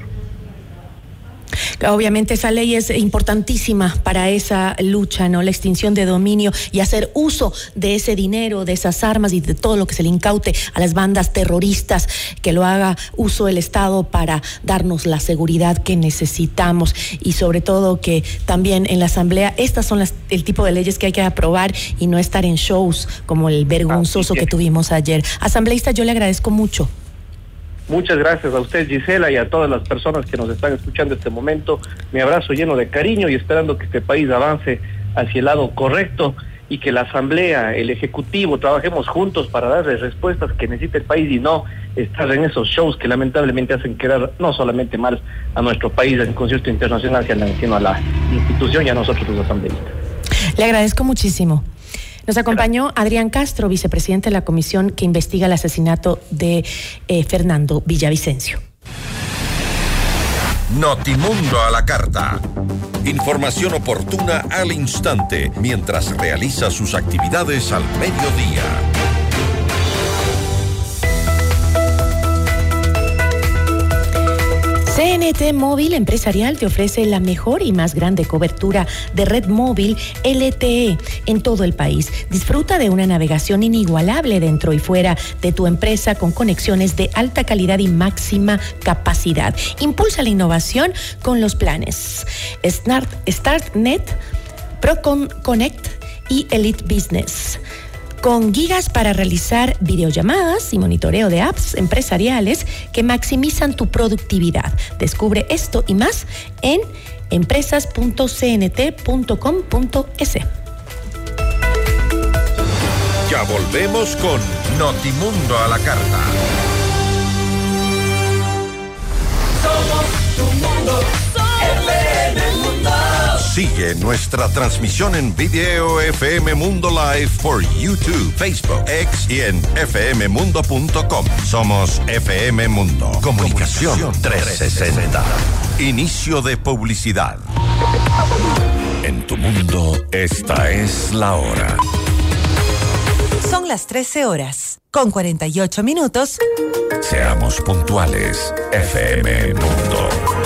Obviamente esa ley es importantísima para esa lucha, ¿no? La extinción de dominio y hacer uso de ese dinero, de esas armas y de todo lo que se le incaute a las bandas terroristas, que lo haga uso el Estado para darnos la seguridad que necesitamos y sobre todo que también en la Asamblea estas son las, el tipo de leyes que hay que aprobar y no estar en shows como el vergonzoso que tuvimos ayer. Asambleísta, yo le agradezco mucho. Muchas gracias a usted, Gisela, y a todas las personas que nos están escuchando este momento. Mi abrazo lleno de cariño y esperando que este país avance hacia el lado correcto y que la Asamblea, el Ejecutivo, trabajemos juntos para darle respuestas que necesita el país y no estar en esos shows que lamentablemente hacen quedar no solamente mal a nuestro país en concierto internacional, sino a la institución y a nosotros los asambleístas. Le agradezco muchísimo. Nos acompañó Adrián Castro, vicepresidente de la comisión que investiga el asesinato de eh, Fernando Villavicencio. Notimundo a la carta. Información oportuna al instante mientras realiza sus actividades al mediodía. CNT Móvil Empresarial te ofrece la mejor y más grande cobertura de red móvil LTE en todo el país. Disfruta de una navegación inigualable dentro y fuera de tu empresa con conexiones de alta calidad y máxima capacidad. Impulsa la innovación con los planes Start, StartNet, Procon Connect y Elite Business con gigas para realizar videollamadas y monitoreo de apps empresariales que maximizan tu productividad. Descubre esto y más en empresas.cnt.com.es. Ya volvemos con Notimundo a la carta. Somos tu mundo, mundo. Sigue nuestra transmisión en video FM Mundo Live por YouTube, Facebook, X y en fmmundo.com. Somos FM Mundo. Comunicación 360. Inicio de publicidad. En tu mundo, esta es la hora. Son las 13 horas, con 48 minutos. Seamos puntuales, FM Mundo.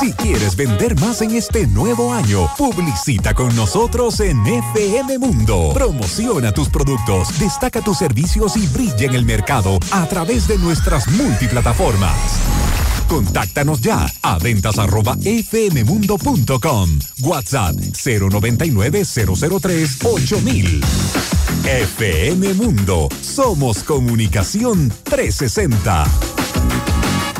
Si quieres vender más en este nuevo año, publicita con nosotros en FM Mundo. Promociona tus productos, destaca tus servicios y brilla en el mercado a través de nuestras multiplataformas. Contáctanos ya a ventas arroba fmmundo.com. WhatsApp 099 003 8000. FM Mundo. Somos comunicación 360.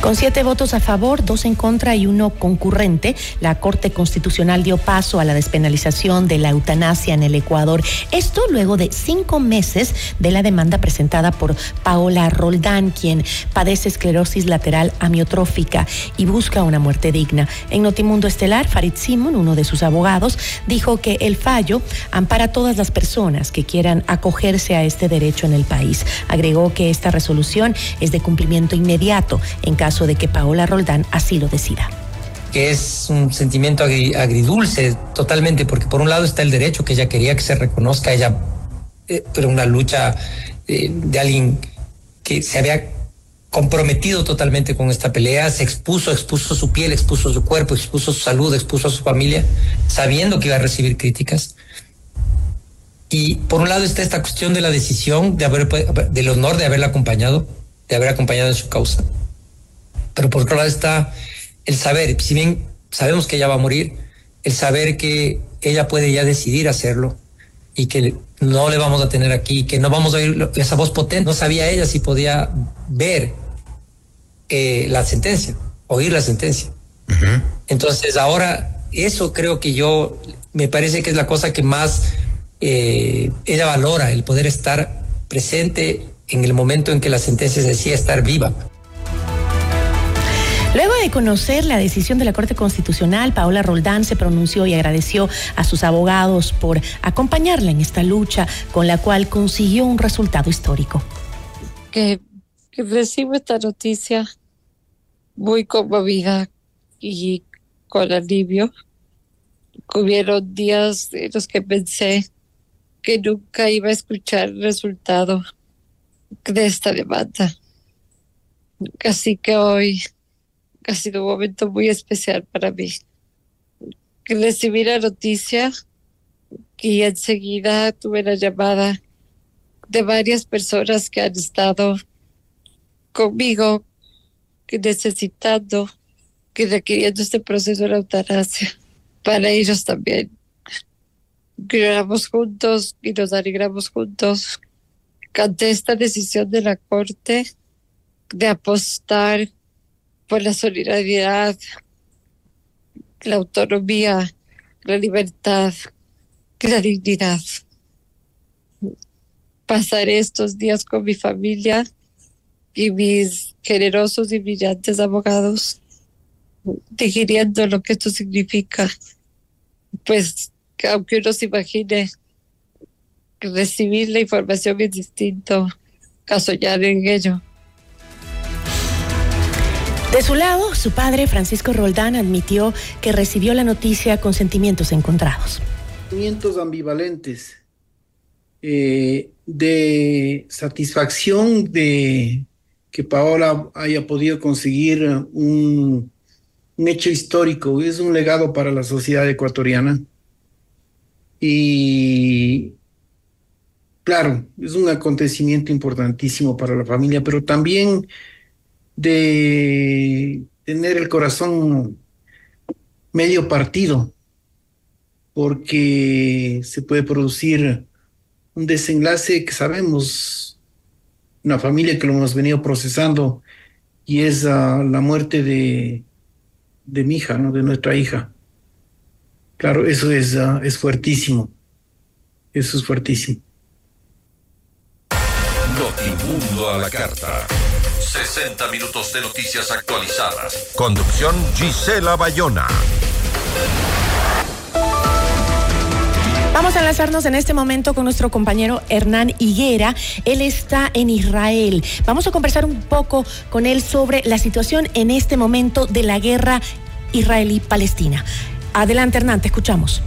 Con siete votos a favor, dos en contra y uno concurrente, la Corte Constitucional dio paso a la despenalización de la eutanasia en el Ecuador. Esto luego de cinco meses de la demanda presentada por Paola Roldán, quien padece esclerosis lateral amiotrófica y busca una muerte digna. En Notimundo Estelar, Farid Simon, uno de sus abogados, dijo que el fallo ampara a todas las personas que quieran acogerse a este derecho en el país. Agregó que esta resolución es de cumplimiento inmediato en caso de que Paola Roldán así lo decida que es un sentimiento agridulce totalmente, porque por un lado está el derecho que ella quería que se reconozca, ella, eh, pero una lucha eh, de alguien que se había comprometido totalmente con esta pelea, se expuso, expuso su piel, expuso su cuerpo, expuso su salud, expuso a su familia, sabiendo que iba a recibir críticas. Y por un lado está esta cuestión de la decisión, de haber, del honor de haberla acompañado, de haber acompañado en su causa pero por otro lado está el saber, si bien sabemos que ella va a morir, el saber que ella puede ya decidir hacerlo y que no le vamos a tener aquí, que no vamos a oír esa voz potente. No sabía ella si podía ver eh, la sentencia, oír la sentencia. Entonces ahora eso creo que yo, me parece que es la cosa que más eh, ella valora, el poder estar presente en el momento en que la sentencia se decía estar viva. Luego de conocer la decisión de la Corte Constitucional, Paola Roldán se pronunció y agradeció a sus abogados por acompañarla en esta lucha con la cual consiguió un resultado histórico. Que, recibo esta noticia muy conmovida y con alivio. Hubieron días en los que pensé que nunca iba a escuchar el resultado de esta demanda. Así que hoy ha sido un momento muy especial para mí. Recibí la noticia y enseguida tuve la llamada de varias personas que han estado conmigo necesitando, que requiriendo este proceso de la eutanasia. Para ellos también. Lloramos juntos y nos alegramos juntos. Canté esta decisión de la Corte de apostar por la solidaridad, la autonomía, la libertad, la dignidad. Pasaré estos días con mi familia y mis generosos y brillantes abogados, digiriendo lo que esto significa. Pues aunque uno se imagine recibir la información es distinto a soñar en ello. De su lado, su padre, Francisco Roldán, admitió que recibió la noticia con sentimientos encontrados. Sentimientos ambivalentes eh, de satisfacción de que Paola haya podido conseguir un, un hecho histórico, es un legado para la sociedad ecuatoriana. Y claro, es un acontecimiento importantísimo para la familia, pero también de tener el corazón medio partido, porque se puede producir un desenlace que sabemos, una familia que lo hemos venido procesando, y es la muerte de, de mi hija, ¿no? de nuestra hija. Claro, eso es, uh, es fuertísimo. Eso es fuertísimo. Notimundo a la carta. 60 minutos de noticias actualizadas. Conducción Gisela Bayona. Vamos a enlazarnos en este momento con nuestro compañero Hernán Higuera. Él está en Israel. Vamos a conversar un poco con él sobre la situación en este momento de la guerra israelí-palestina. Adelante, Hernán, te escuchamos.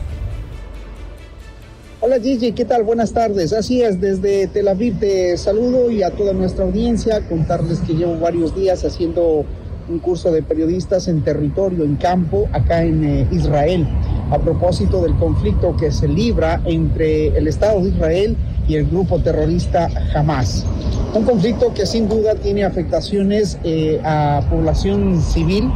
Hola Gigi, ¿qué tal? Buenas tardes. Así es, desde Tel Aviv te saludo y a toda nuestra audiencia contarles que llevo varios días haciendo un curso de periodistas en territorio, en campo, acá en eh, Israel, a propósito del conflicto que se libra entre el Estado de Israel y el grupo terrorista Hamas. Un conflicto que sin duda tiene afectaciones eh, a población civil,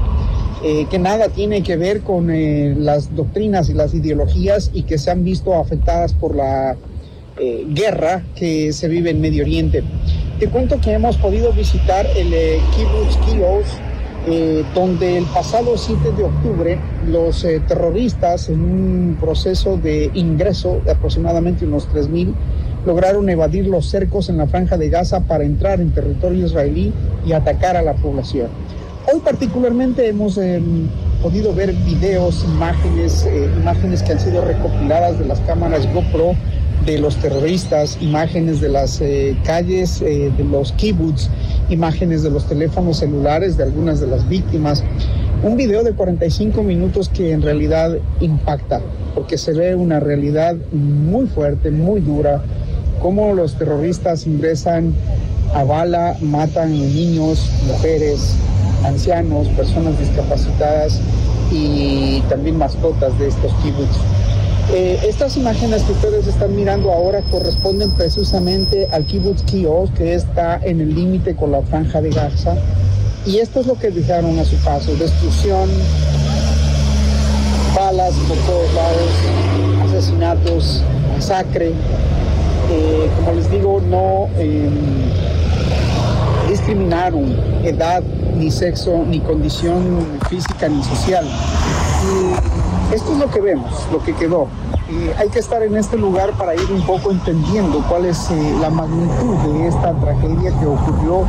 eh, que nada tiene que ver con eh, las doctrinas y las ideologías y que se han visto afectadas por la eh, guerra que se vive en Medio Oriente. Te cuento que hemos podido visitar el Kibbutz Kios, eh, donde el pasado 7 de octubre los terroristas en un proceso de ingreso de aproximadamente unos 3.000 lograron evadir los cercos en la franja de Gaza para entrar en territorio israelí y atacar a la población. Hoy particularmente hemos eh, podido ver videos, imágenes, eh, imágenes que han sido recopiladas de las cámaras GoPro de los terroristas, imágenes de las eh, calles, eh, de los kibbutz, imágenes de los teléfonos celulares de algunas de las víctimas. Un video de 45 minutos que en realidad impacta, porque se ve una realidad muy fuerte, muy dura, cómo los terroristas ingresan a bala, matan niños, mujeres, ancianos, personas discapacitadas y también mascotas de estos kibbutz. Eh, estas imágenes que ustedes están mirando ahora corresponden precisamente al kibbutz Kios, que está en el límite con la franja de Gaza. Y esto es lo que dejaron a su paso, destrucción, balas por todos lados, asesinatos, masacre. Eh, como les digo, no eh, discriminaron edad, ni sexo, ni condición física, ni social. Y esto es lo que vemos, lo que quedó. Hay que estar en este lugar para ir un poco entendiendo cuál es eh, la magnitud de esta tragedia que ocurrió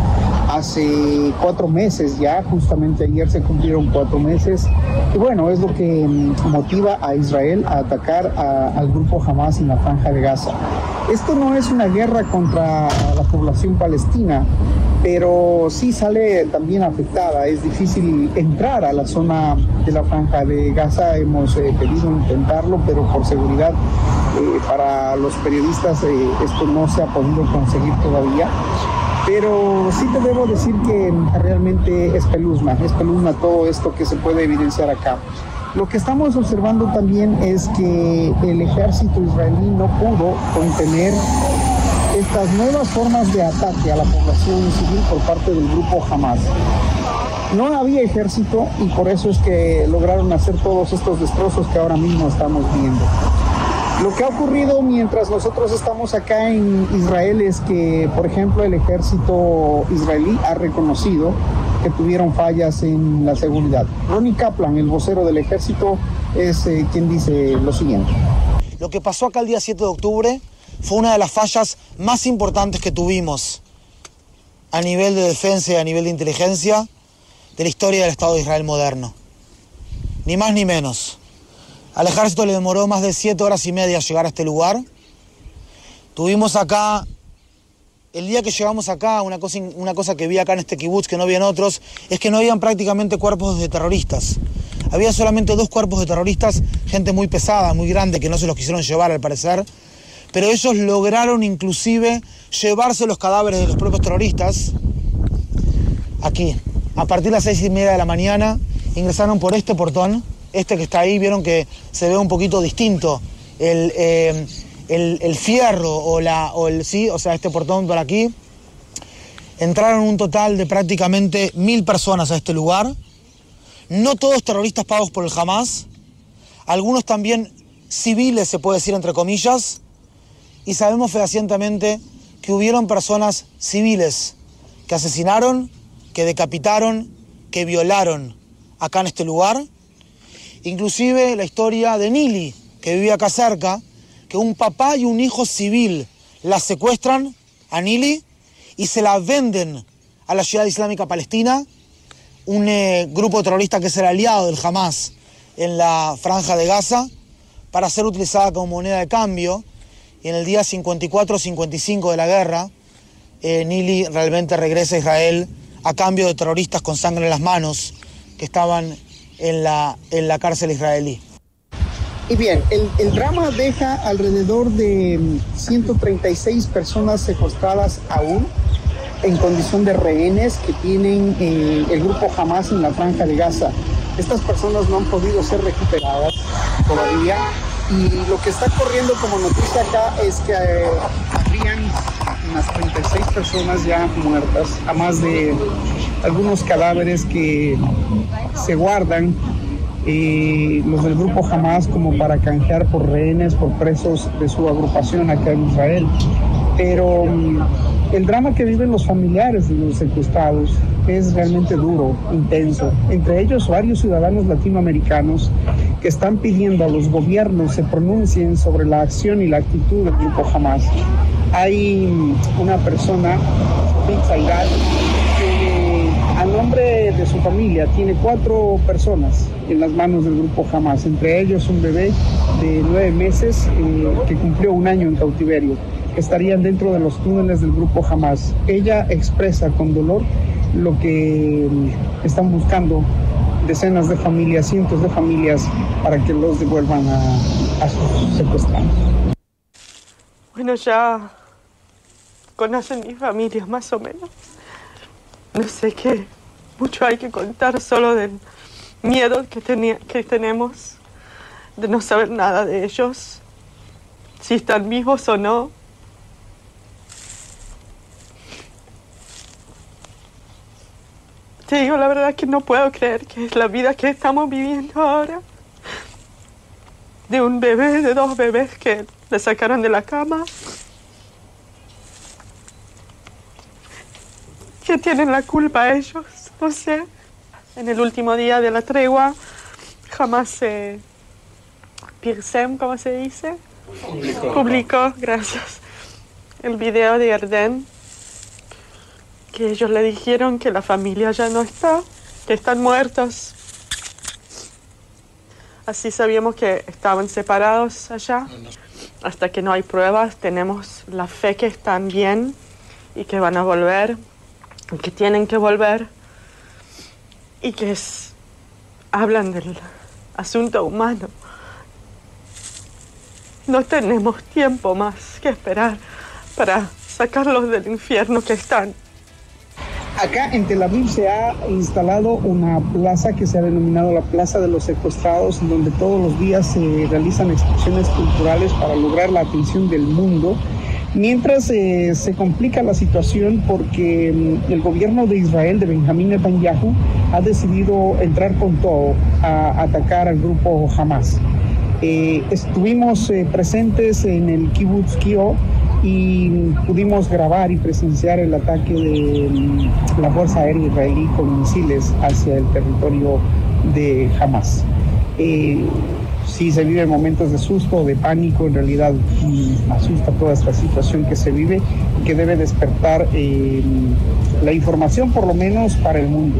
hace cuatro meses ya, justamente ayer se cumplieron cuatro meses. Y bueno, es lo que mm, motiva a Israel a atacar a- al grupo Hamas en la franja de Gaza. Esto no es una guerra contra la población palestina, pero sí sale también afectada. Es difícil entrar a la zona de la franja de Gaza. Hemos eh, pedido intentarlo, pero por seguridad eh, para los periodistas eh, esto no se ha podido conseguir todavía. Pero sí te debo decir que realmente es peluzna, es peluzna todo esto que se puede evidenciar acá. Lo que estamos observando también es que el ejército israelí no pudo contener estas nuevas formas de ataque a la población civil por parte del grupo Hamas. No había ejército y por eso es que lograron hacer todos estos destrozos que ahora mismo estamos viendo. Lo que ha ocurrido mientras nosotros estamos acá en Israel es que, por ejemplo, el ejército israelí ha reconocido que tuvieron fallas en la seguridad. Ronnie Kaplan, el vocero del ejército, es eh, quien dice lo siguiente. Lo que pasó acá el día 7 de octubre fue una de las fallas más importantes que tuvimos a nivel de defensa y a nivel de inteligencia de la historia del Estado de Israel moderno. Ni más ni menos. Al ejército le demoró más de siete horas y media llegar a este lugar. Tuvimos acá, el día que llegamos acá, una cosa, que vi acá en este kibutz que no vi en otros, es que no habían prácticamente cuerpos de terroristas. Había solamente dos cuerpos de terroristas, gente muy pesada, muy grande, que no se los quisieron llevar al parecer. Pero ellos lograron inclusive llevarse los cadáveres de los propios terroristas aquí. A partir de las seis y media de la mañana ingresaron por este portón, este que está ahí, vieron que se ve un poquito distinto el, eh, el, el fierro o, la, o el sí, o sea, este portón por aquí. Entraron un total de prácticamente mil personas a este lugar. No todos terroristas pagos por el Hamas, algunos también civiles, se puede decir entre comillas, y sabemos fehacientemente que hubieron personas civiles que asesinaron, que decapitaron, que violaron acá en este lugar. Inclusive la historia de Nili, que vivía acá cerca, que un papá y un hijo civil la secuestran a Nili y se la venden a la ciudad islámica palestina, un eh, grupo terrorista que el aliado del Hamas en la franja de Gaza, para ser utilizada como moneda de cambio. Y en el día 54-55 de la guerra, eh, Nili realmente regresa a Israel a cambio de terroristas con sangre en las manos que estaban en la, en la cárcel israelí. Y bien, el, drama deja alrededor de 136 personas secuestradas aún en condición de rehenes que tienen eh, el grupo Hamas en la franja de Gaza. Estas personas no han podido ser recuperadas todavía y lo que está corriendo como noticia acá es que eh, habrían unas 36 personas ya muertas, a más de algunos cadáveres que se guardan los del grupo Hamas como para canjear por rehenes, por presos de su agrupación acá en Israel. Pero mm, el drama que viven los familiares de los secuestrados es realmente duro, intenso. Entre ellos varios ciudadanos latinoamericanos que están pidiendo a los gobiernos se pronuncien sobre la acción y la actitud del grupo Hamas. Hay una persona, que a nombre de su familia tiene cuatro personas en las manos del grupo Hamas, entre ellos un bebé de nueve meses eh, que cumplió un año en cautiverio estarían dentro de los túneles del grupo Hamas. Ella expresa con dolor lo que están buscando decenas de familias, cientos de familias, para que los devuelvan a, a sus secuestrados. Bueno, ya conocen mi familia más o menos. No sé qué, mucho hay que contar solo del miedo que, que tenemos de no saber nada de ellos, si están vivos o no. Te digo la verdad que no puedo creer que es la vida que estamos viviendo ahora. De un bebé, de dos bebés que le sacaron de la cama. Que tienen la culpa ellos, no sé. En el último día de la tregua jamás se... Pirsem, ¿cómo se dice? Publicó. Publicó, gracias. El video de Arden que ellos le dijeron que la familia ya no está, que están muertos. Así sabíamos que estaban separados allá. Hasta que no hay pruebas, tenemos la fe que están bien y que van a volver, y que tienen que volver, y que es, hablan del asunto humano. No tenemos tiempo más que esperar para sacarlos del infierno que están. Acá en Tel Aviv se ha instalado una plaza que se ha denominado la Plaza de los Secuestrados, en donde todos los días se realizan exposiciones culturales para lograr la atención del mundo. Mientras eh, se complica la situación porque mm, el gobierno de Israel, de Benjamín Netanyahu, ha decidido entrar con todo a atacar al grupo Hamas. Eh, estuvimos eh, presentes en el kibbutz Kio y pudimos grabar y presenciar el ataque de mm, la Fuerza Aérea Israelí con misiles hacia el territorio de Hamas. Eh, sí se viven momentos de susto, de pánico, en realidad mm, asusta toda esta situación que se vive y que debe despertar eh, la información por lo menos para el mundo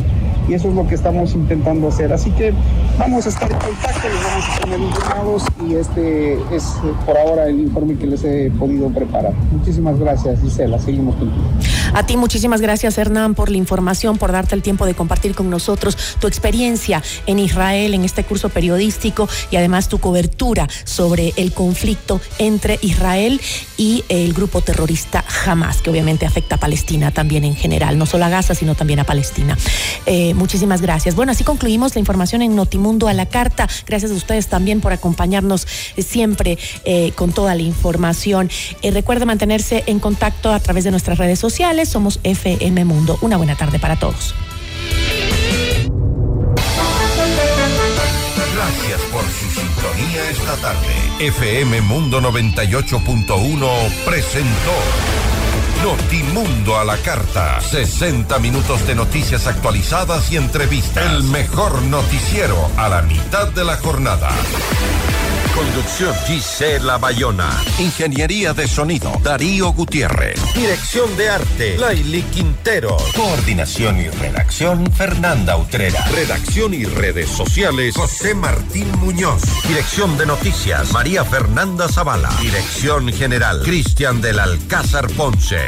y eso es lo que estamos intentando hacer. Así que vamos a estar en contacto, les vamos a tener informados y este es por ahora el informe que les he podido preparar. Muchísimas gracias, Gisela. Seguimos contigo. A ti muchísimas gracias, Hernán, por la información, por darte el tiempo de compartir con nosotros tu experiencia en Israel, en este curso periodístico y además tu cobertura sobre el conflicto entre Israel y el grupo terrorista Hamas, que obviamente afecta a Palestina también en general, no solo a Gaza, sino también a Palestina. Eh, muchísimas gracias. Bueno, así concluimos la información en Notimundo a la carta. Gracias a ustedes también por acompañarnos eh, siempre eh, con toda la información. Eh, recuerde mantenerse en contacto a través de nuestras redes sociales. Somos FM Mundo. Una buena tarde para todos. Gracias por su sintonía esta tarde. FM Mundo 98.1 presentó Notimundo a la carta. 60 minutos de noticias actualizadas y entrevistas. El mejor noticiero a la mitad de la jornada. Conducción Gisela Bayona. Ingeniería de sonido Darío Gutiérrez. Dirección de arte Laili Quintero. Coordinación y redacción Fernanda Utrera. Redacción y redes sociales José Martín Muñoz. Dirección de noticias María Fernanda Zavala. Dirección general Cristian del Alcázar Ponce.